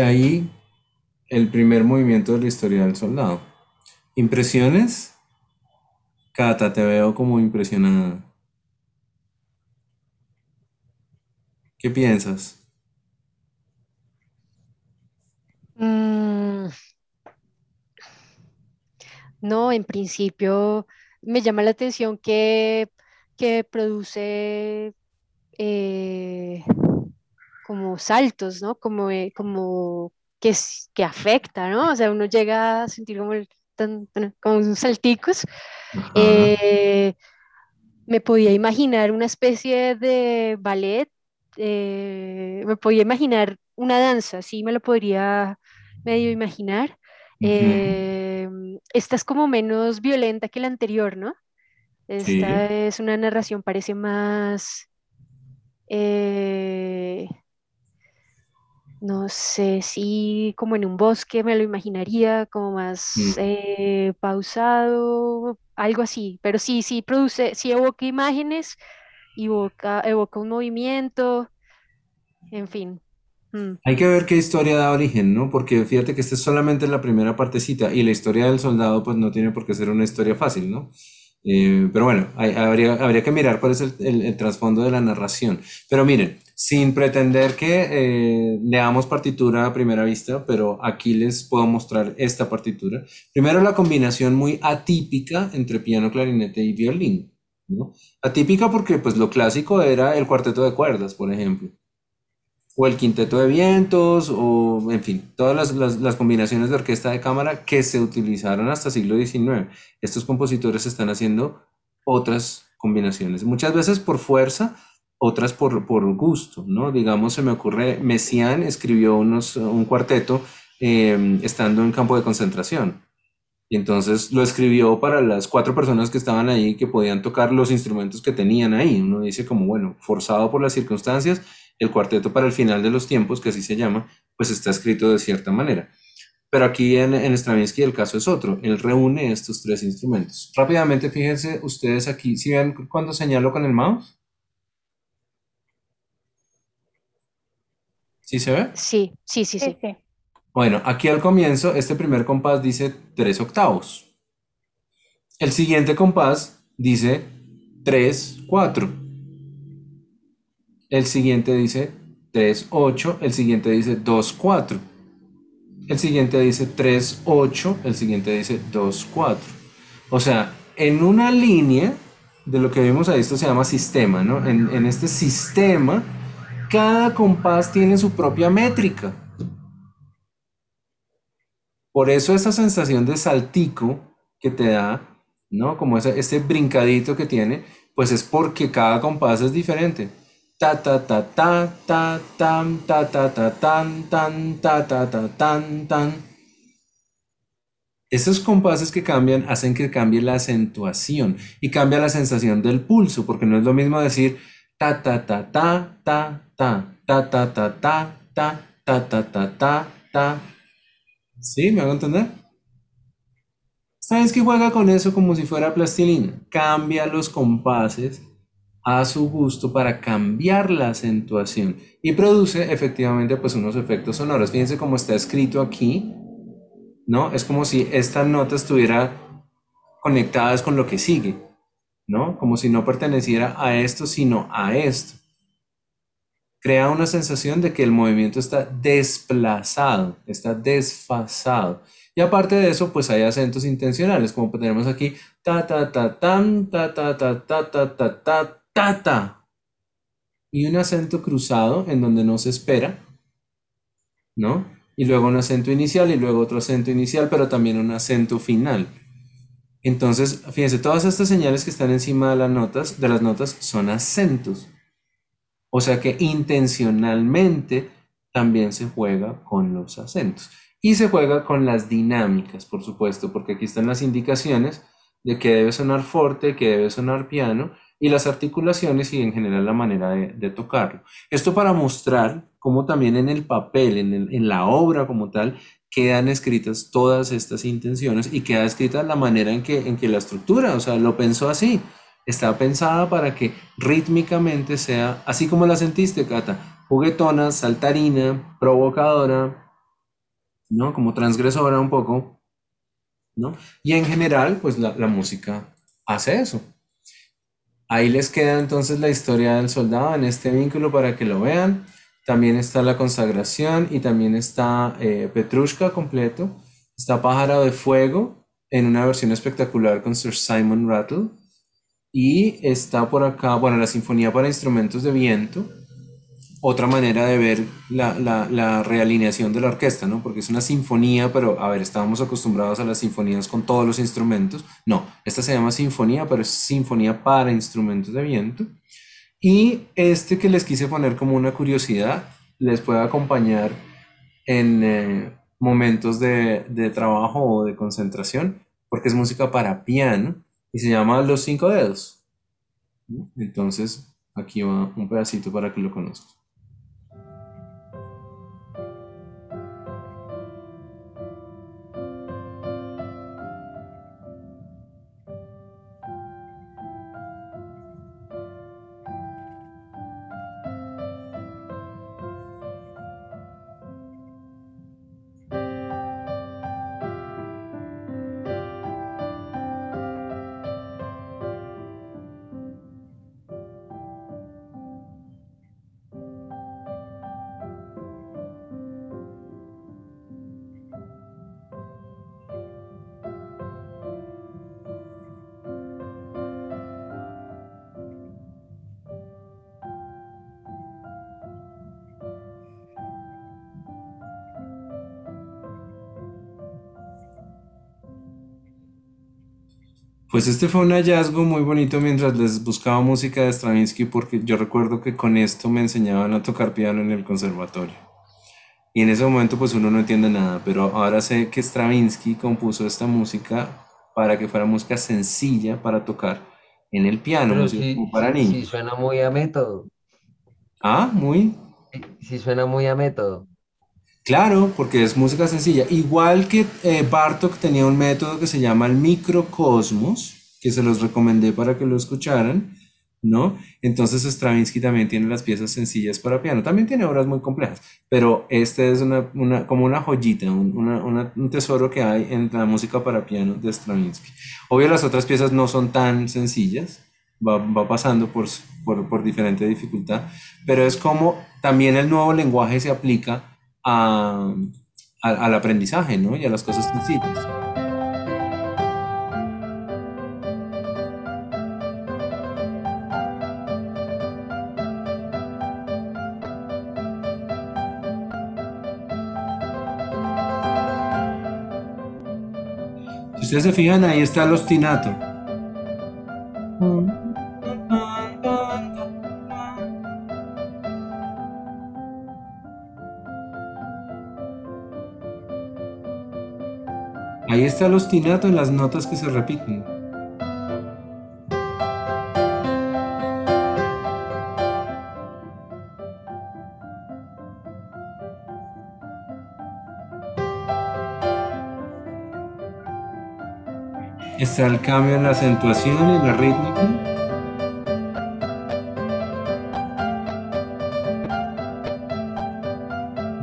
Ahí el primer movimiento de la historia del soldado. ¿Impresiones? Cata, te veo como impresionada. ¿Qué piensas? Mm. no, en principio me llama la atención que, que produce eh, como saltos, ¿no? Como, eh, como que, que afecta, ¿no? O sea, uno llega a sentir como, el, como unos salticos. Eh, me podía imaginar una especie de ballet, eh, me podía imaginar una danza, sí me lo podría medio imaginar. esta es como menos violenta que la anterior, ¿no? Esta es una narración, parece más no sé, si como en un bosque me lo imaginaría, como más Mm. eh, pausado, algo así, pero sí, sí produce, sí evoca imágenes, evoca, evoca un movimiento, en fin. Mm. Hay que ver qué historia da origen, ¿no? Porque fíjate que esta es solamente la primera partecita y la historia del soldado pues no tiene por qué ser una historia fácil, ¿no? Eh, pero bueno, hay- habría, habría que mirar cuál es el, el- el trasfondo de la narración. Pero miren, sin pretender que eh, leamos partitura a primera vista, pero aquí les puedo mostrar esta partitura. Primero la combinación muy atípica entre piano, clarinete y violín. Atípica porque pues lo clásico era el cuarteto de cuerdas, por ejemplo o el quinteto de vientos, o en fin, todas las, las- las combinaciones de orquesta de cámara que se utilizaron hasta siglo XIX. Estos compositores están haciendo otras combinaciones, muchas veces por fuerza, otras por, por gusto, ¿no? Digamos, se me ocurre, Messiaen escribió unos, un cuarteto eh, estando en campo de concentración. Y entonces lo escribió para las cuatro personas que estaban ahí que podían tocar los instrumentos que tenían ahí. Uno dice como, bueno, forzado por las circunstancias, el cuarteto para el final de los tiempos, que así se llama, pues está escrito de cierta manera. Pero aquí en, en Stravinsky el caso es otro. Él reúne estos tres instrumentos. Rápidamente, fíjense ustedes aquí, si ven cuando señalo con el mouse? ¿Sí se ve? Sí, sí, sí, Sí, sí. sí. Bueno, aquí al comienzo, este primer compás dice 3 octavos. El siguiente compás dice 3, 4. El siguiente dice 3, 8. El siguiente dice 2, 4. El siguiente dice 3, 8. El siguiente dice 2, 4. O sea, en una línea de lo que vimos ahí, esto se llama sistema, ¿no? En, en este sistema, cada compás tiene su propia métrica. Por eso esa sensación de saltico que te da, ¿no? Como ese, este brincadito que tiene, pues es porque cada compás es diferente. Ta ta ta ta ta tan ta ta ta tan tan ta ta ta tan tan. Esos compases que cambian hacen que cambie la acentuación y cambia la sensación del pulso, porque no es lo mismo decir ta ta ta ta ta ta ta ta ta ta ta ta ta ta ta ta ¿Sí? ¿Me hago entender? ¿Sabes que juega con eso como si fuera plastilina? Cambia los compases a su gusto para cambiar la acentuación y produce efectivamente pues unos efectos sonoros. Fíjense cómo está escrito aquí, ¿no? Es como si esta nota estuviera conectadas con lo que sigue, ¿no? Como si no perteneciera a esto, sino a esto. Crea una sensación de que el movimiento está desplazado, está desfasado. Y aparte de eso, pues hay acentos intencionales, como tenemos aquí, ta ta ta tan, ta ta ta ta ta ta ta ta ta. Y un acento cruzado en donde no se espera, ¿no? Y luego un acento inicial y luego otro acento inicial, pero también un acento final. Entonces, fíjense, todas estas señales que están encima de las notas, de las notas son acentos. O sea que intencionalmente también se juega con los acentos. Y se juega con las dinámicas, por supuesto, porque aquí están las indicaciones de que debe sonar fuerte, que debe sonar piano, y las articulaciones y en general la manera de, de tocarlo. Esto para mostrar cómo también en el papel, en, la obra como tal, quedan escritas todas estas intenciones y queda escrita la manera en que, en que la estructura, o sea, lo pensó así. Está pensada para que rítmicamente sea, así como la sentiste, Cata, juguetona, saltarina, provocadora, ¿no? Como transgresora un poco, ¿no? Y en general, pues la, la música hace eso. Ahí les queda entonces la historia del soldado en este vínculo para que lo vean. También está la consagración y también está eh, Petrushka completo. Está Pájaro de Fuego en una versión espectacular con Sir Simon Rattle. Y está por acá, bueno, la Sinfonía para Instrumentos de Viento. Otra manera de ver la, la, la realineación de la orquesta, ¿no? Porque es una sinfonía, pero a ver, estábamos acostumbrados a las sinfonías con todos los instrumentos. No, esta se llama sinfonía, pero es sinfonía para instrumentos de viento. Y este que les quise poner como una curiosidad, les puede acompañar en eh, momentos de, trabajo o de concentración, porque es música para piano y se llama Los Cinco Dedos. Entonces, aquí va un pedacito para que lo conozcan. Pues este fue un hallazgo muy bonito mientras les buscaba música de Stravinsky porque yo recuerdo que con esto me enseñaban a tocar piano en el conservatorio. Y en ese momento pues uno no entiende nada, pero ahora sé que Stravinsky compuso esta música para que fuera música sencilla para tocar en el piano, Pero música sí, como para sí, sí niños. suena muy a método. Ah, muy Sí, sí suena muy a método. Claro, porque es música sencilla. Igual que eh, Bartok tenía un método que se llama el microcosmos, que se los recomendé para que lo escucharan, ¿no? Entonces Stravinsky también tiene las piezas sencillas para piano, también tiene obras muy complejas, pero este es una, como una joyita, un, tesoro que hay en la música para piano de Stravinsky. Obvio las otras piezas no son tan sencillas, va, pasando por, por, por diferente dificultad, pero es como también el nuevo lenguaje se aplica a, al aprendizaje, ¿no? Y a las cosas sencillas. Si ustedes se fijan, ahí está el ostinato. Está el ostinato en las notas que se repiten. Está el cambio en la acentuación y la rítmica.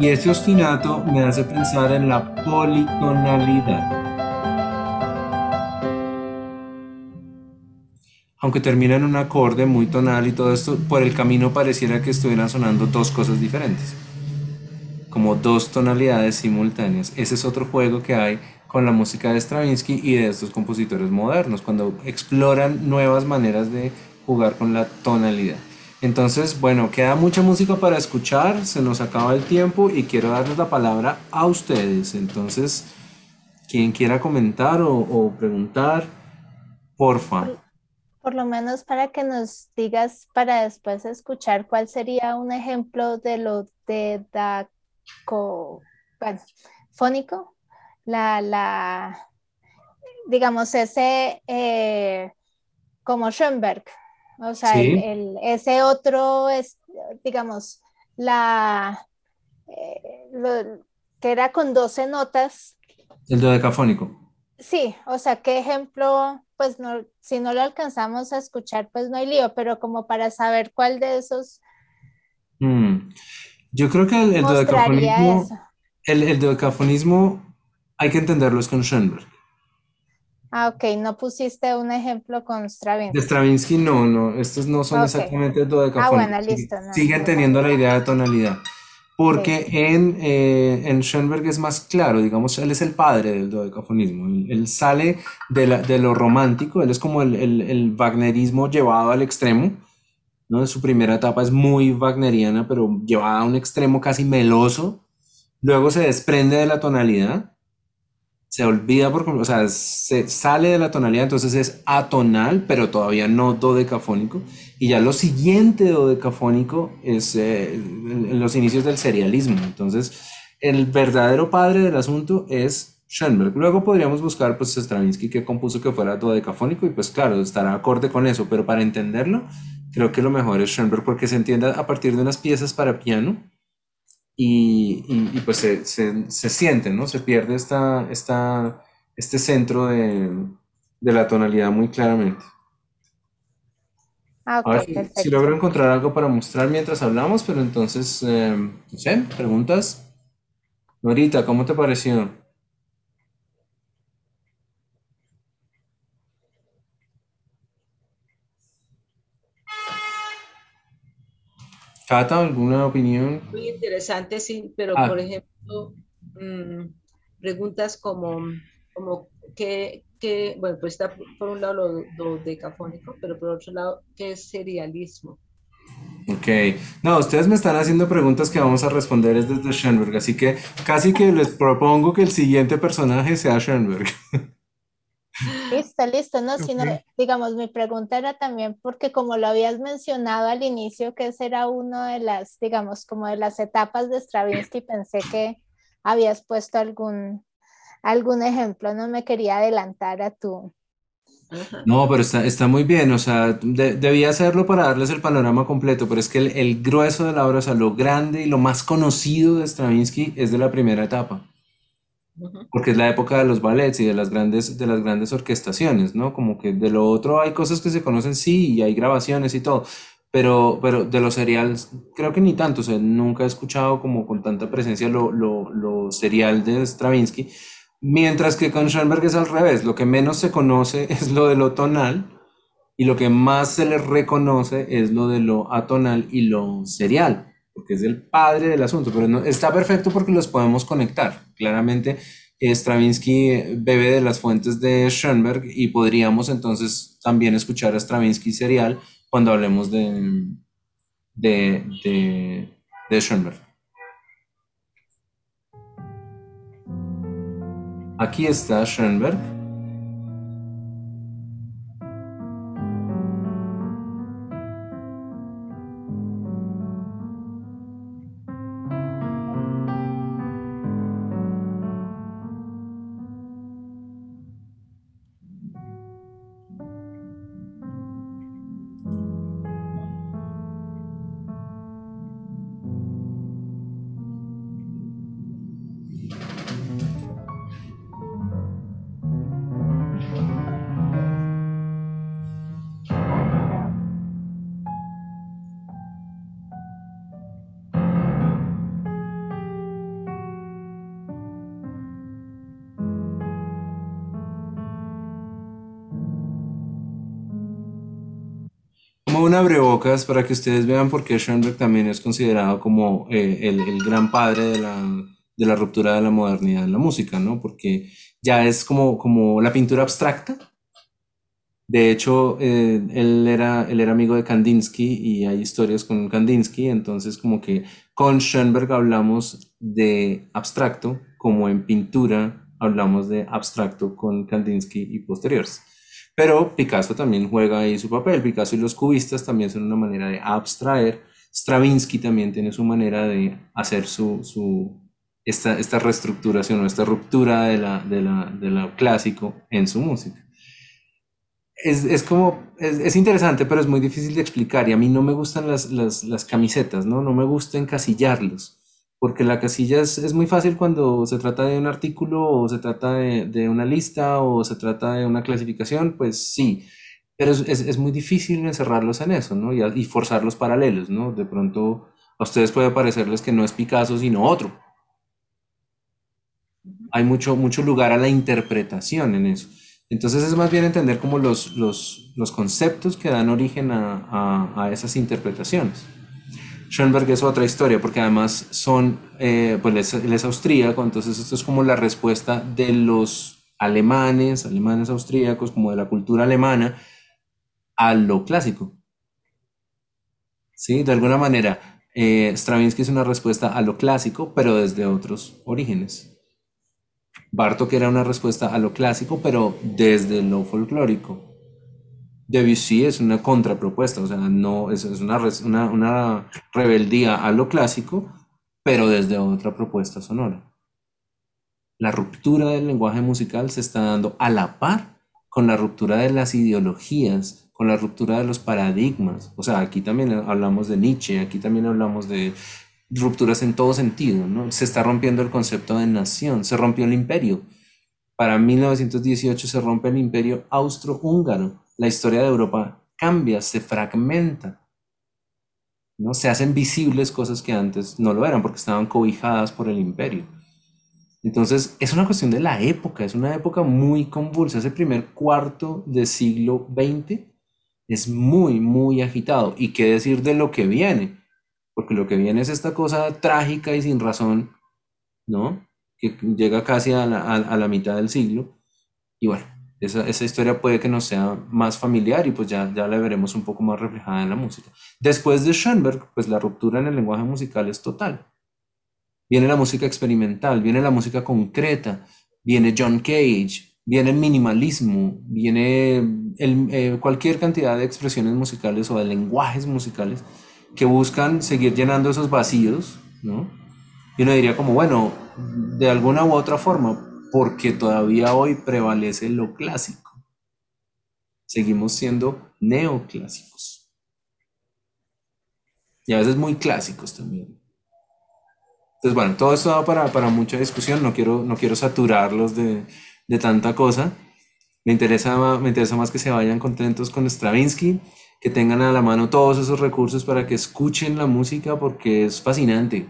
Y ese ostinato me hace pensar en la politonalidad. Aunque termina en un acorde muy tonal y todo esto, por el camino pareciera que estuvieran sonando dos cosas diferentes. Como dos tonalidades simultáneas. Ese es otro juego que hay con la música de Stravinsky y de estos compositores modernos, cuando exploran nuevas maneras de jugar con la tonalidad. Entonces, bueno, queda mucha música para escuchar, se nos acaba el tiempo y quiero darles la palabra a ustedes. Entonces, quien quiera comentar o, o preguntar, porfa. Por lo menos para que nos digas para después escuchar cuál sería un ejemplo de lo de daco, bueno, fónico, la, la, digamos, ese eh, como Schoenberg, o sea, el- ese otro es, digamos, la eh, lo- que era con 12 notas. El dodecafónico. Sí, o sea, qué ejemplo, pues no, si no lo alcanzamos a escuchar, pues no hay lío, pero como para saber cuál de esos Mm. Yo creo que el, el dodecafonismo, el, el dodecafonismo hay que entenderlo es con Schoenberg. Ah, ok, no pusiste un ejemplo con De Stravinsky. Stravinsky no, no, estos no son Ok. exactamente dodecafónicos. Ah, bueno, listo, no, Siguen no. teniendo la idea de tonalidad. Porque en, eh, en Schoenberg es más claro, digamos, él es el padre del dodecafonismo. Él, él sale de, la- de lo romántico, él es como el, el, el wagnerismo llevado al extremo. ¿no? Su primera etapa es muy wagneriana, pero llevada a un extremo casi meloso. Luego se desprende de la tonalidad, se olvida por o sea, se sale de la tonalidad, entonces es atonal, pero todavía no dodecafónico. Y ya lo siguiente dodecafónico es eh, en- en los inicios del serialismo. Entonces, el verdadero padre del asunto es Schoenberg. Luego podríamos buscar, pues, Stravinsky que compuso que fuera dodecafónico y, pues, claro, estará acorde con eso, pero para entenderlo, creo que lo mejor es Schoenberg porque se entiende a partir de unas piezas para piano y, pues se, se- se siente, ¿no? Se pierde esta, esta, este centro de, de la tonalidad muy claramente. Ah, A ver si, logro encontrar algo para mostrar mientras hablamos, pero entonces, eh, no sé, preguntas. Norita, ¿cómo te pareció? Cata, ¿alguna opinión? Muy interesante, sí, pero Ah. por ejemplo, mm, preguntas como, como qué, qué- bueno, pues está por- un lado lo, lo decafónico, pero por otro lado, ¿qué es serialismo? Ok, no, ustedes me están haciendo preguntas que vamos a responder es desde Schoenberg, así que casi que les propongo que el siguiente personaje sea Schoenberg. Listo, listo, no, sino, Ok. digamos, mi pregunta era también porque como lo habías mencionado al inicio, que ese era uno de las, digamos, como de las etapas de Stravinsky, pensé que habías puesto algún, algún ejemplo, no me quería adelantar a tu, Ajá. No, pero está, está muy bien, o sea, de- debía hacerlo para darles el panorama completo, pero es que el, el grueso de la obra, o sea, lo grande y lo más conocido de Stravinsky es de la primera etapa. Porque es la época de los ballets y de las grandes, de las grandes orquestaciones, ¿no? Como que de lo otro hay cosas que se conocen, sí, y hay grabaciones y todo, pero, pero de los seriales creo que ni tanto, o sea, nunca he escuchado como con tanta presencia lo, lo, lo serial de Stravinsky, mientras que con Schoenberg es al revés, lo que menos se conoce es lo de lo tonal y lo que más se le reconoce es lo de lo atonal y lo serial porque es el padre del asunto, pero no, está perfecto porque los podemos conectar. Claramente, Stravinsky bebe de las fuentes de Schoenberg y podríamos entonces también escuchar a Stravinsky serial cuando hablemos de, de, de, de Schoenberg. Aquí está Schoenberg. Como un abrebocas para que ustedes vean por qué Schoenberg también es considerado como eh, el, el gran padre de la, de la ruptura de la modernidad en la música, ¿no? Porque ya es como, como la pintura abstracta. De hecho, eh, él era, él era amigo de Kandinsky y hay historias con Kandinsky, entonces como que con Schoenberg hablamos de abstracto, como en pintura hablamos de abstracto con Kandinsky y posteriores. Pero Picasso también juega ahí su papel. Picasso y los cubistas también son una manera de abstraer. Stravinsky también tiene su manera de hacer su, su esta, esta reestructuración o esta ruptura de la, de la, de la clásico en su música. Es, es como, es, es, interesante, pero es muy difícil de explicar y a mí no me gustan las, las, las camisetas, ¿no? No me gusta encasillarlos porque la casilla es, es, muy fácil cuando se trata de un artículo o se trata de, de una lista o se trata de una clasificación, pues sí, pero es, es muy difícil encerrarlos en eso, ¿no? Y, y, forzar los paralelos, ¿no? De pronto a ustedes puede parecerles que no es Picasso, sino otro. Hay mucho, mucho lugar a la interpretación en eso. Entonces es más bien entender como los, los, los conceptos que dan origen a, a, a esas interpretaciones. Schoenberg es otra historia, porque además son, eh, pues él es austríaco, entonces esto es como la respuesta de los alemanes, alemanes austríacos, como de la cultura alemana, a lo clásico. ¿Sí? De alguna manera, eh, Stravinsky es una respuesta a lo clásico, pero desde otros orígenes. Bartok era una respuesta a lo clásico, pero desde lo folclórico. Debussy es una contrapropuesta, o sea, no, es, es una, una, una, rebeldía a lo clásico, pero desde otra propuesta sonora. La ruptura del lenguaje musical se está dando a la par con la ruptura de las ideologías, con la ruptura de los paradigmas. O sea, aquí también hablamos de Nietzsche, aquí también hablamos de rupturas en todo sentido, ¿no? Se está rompiendo el concepto de nación, se rompió el imperio. Para 1918 se rompe el imperio austro-húngaro la historia de Europa cambia, se fragmenta. ¿no? Se hacen visibles cosas que antes no lo eran porque estaban cobijadas por el imperio. Entonces, es una cuestión de la época, es una época muy convulsa. Ese primer cuarto del siglo XX es muy, muy agitado. ¿Y qué decir de lo que viene? Porque lo que viene es esta cosa trágica y sin razón, ¿no? Que llega casi a la, a la mitad del siglo. Y bueno, esa, esa, historia puede que nos sea más familiar y pues ya, ya la veremos un poco más reflejada en la música. Después de Schoenberg, pues la ruptura en el lenguaje musical es total. Viene la música experimental, viene la música concreta, viene John Cage, viene el minimalismo, viene el, eh, cualquier cantidad de expresiones musicales o de lenguajes musicales que buscan seguir llenando esos vacíos, ¿no? Y uno diría como, bueno, de alguna u otra forma, porque todavía hoy prevalece lo clásico. Seguimos siendo neoclásicos. Y a veces muy clásicos también. Entonces, bueno, todo esto da para, para mucha discusión, no quiero, no quiero saturarlos de, de tanta cosa. Me interesa, me interesa más que se vayan contentos con Stravinsky, que tengan a la mano todos esos recursos para que escuchen la música porque es fascinante.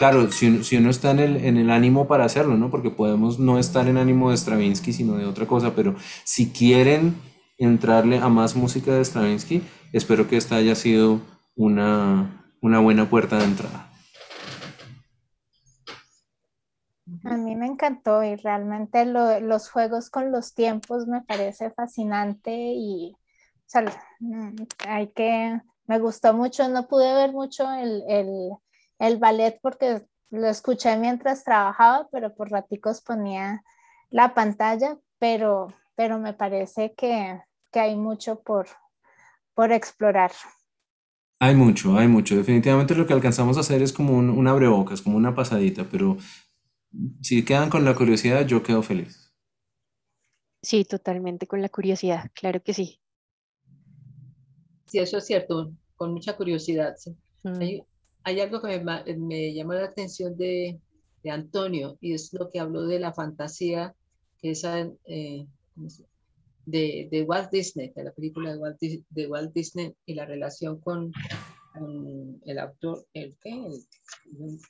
Claro, si uno, está en el, en el ánimo para hacerlo, ¿no? Porque podemos no estar en ánimo de Stravinsky, sino de otra cosa, pero si quieren entrarle a más música de Stravinsky, espero que esta haya sido una, una buena puerta de entrada. A mí me encantó y realmente lo- los juegos con los tiempos me parece fascinante y o sea, mm, hay que, me gustó mucho, no pude ver mucho el, el, el ballet porque lo escuché mientras trabajaba, pero por raticos ponía la pantalla, pero, pero me parece que, que hay mucho por, por explorar. Hay mucho, hay mucho. Definitivamente lo que alcanzamos a hacer es como un, un abrebocas, como una pasadita, pero si quedan con la curiosidad, yo quedo feliz. Sí, totalmente con la curiosidad, claro que sí. Sí, eso es cierto, con mucha curiosidad. sí. Mm. Hay, hay algo que me, me llamó la atención de, de Antonio y es lo que habló de la fantasía que esa, eh, ¿cómo se- de, de Walt Disney, de la película de Walt, Dis- de Walt Disney y la relación con, con el autor, el, el,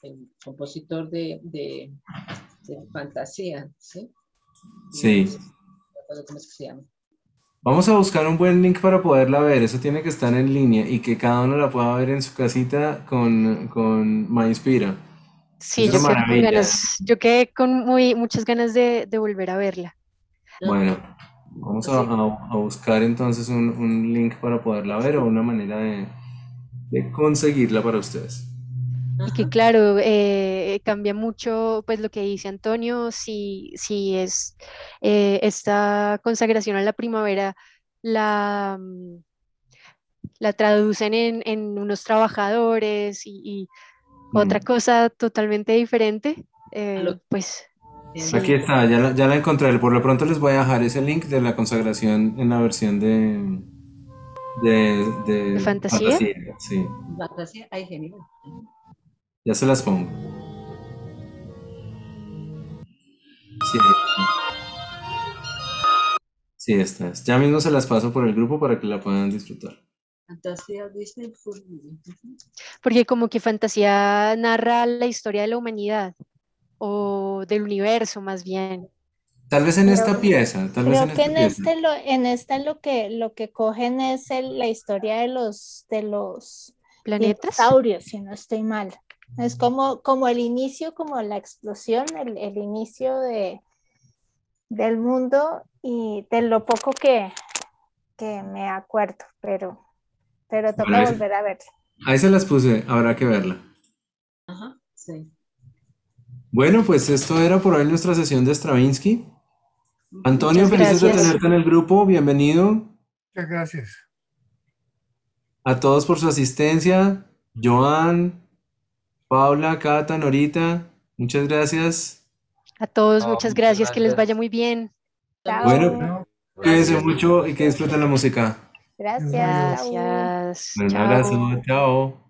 el compositor de, de, fantasía, ¿sí? Sí. No me acuerdo ¿Cómo es que se llama? Vamos a buscar un buen link para poderla ver. Eso tiene que estar en línea y que cada uno la pueda ver en su casita con, con. Sí, con ganas, yo quedé con muy, muchas ganas de, de volver a verla. Bueno, vamos a, a- a buscar entonces un, un link para poderla ver o una manera de, de conseguirla para ustedes. Y que claro, eh, cambia mucho pues lo que dice Antonio, si, si es eh, esta consagración a la primavera la, mm, la traducen en, en unos trabajadores y, y otra Mm. cosa totalmente diferente, eh, lo- pues sí. Aquí está, ya la, ya la encontré. Por lo pronto les voy a dejar ese link de la consagración en la versión de, de, de ¿De fantasía? Sí, fantasía, ay, genial. Ya se las pongo. Sí, sí, estas. Ya mismo se las paso por el grupo para que la puedan disfrutar. Fantasía Disney. Porque como que fantasía narra la historia de la humanidad o del universo más bien. Tal vez en esta pieza, tal vez Creo en que esta en pieza. este lo, en este lo que lo que cogen es el- la historia de los de los ¿Planetas? dinosaurios, si no estoy mal. Es como, como el inicio, como la explosión, el, el inicio de, del mundo y de lo poco que, que me acuerdo, pero, pero toca Bueno, volver a verlo. Ahí se las puse, habrá que verla. Ajá, sí. Bueno, pues esto era por hoy nuestra sesión de Stravinsky. Antonio, Muchas felices de tenerte en el grupo, bienvenido. Muchas gracias. A todos por su asistencia. Joan, Paula, Cata, Norita, muchas gracias. A todos, muchas gracias, que les vaya muy bien. Chao. Bueno, cuídense Gracias. mucho y que disfruten la música. Gracias. Gracias. Un Chao. abrazo, chao.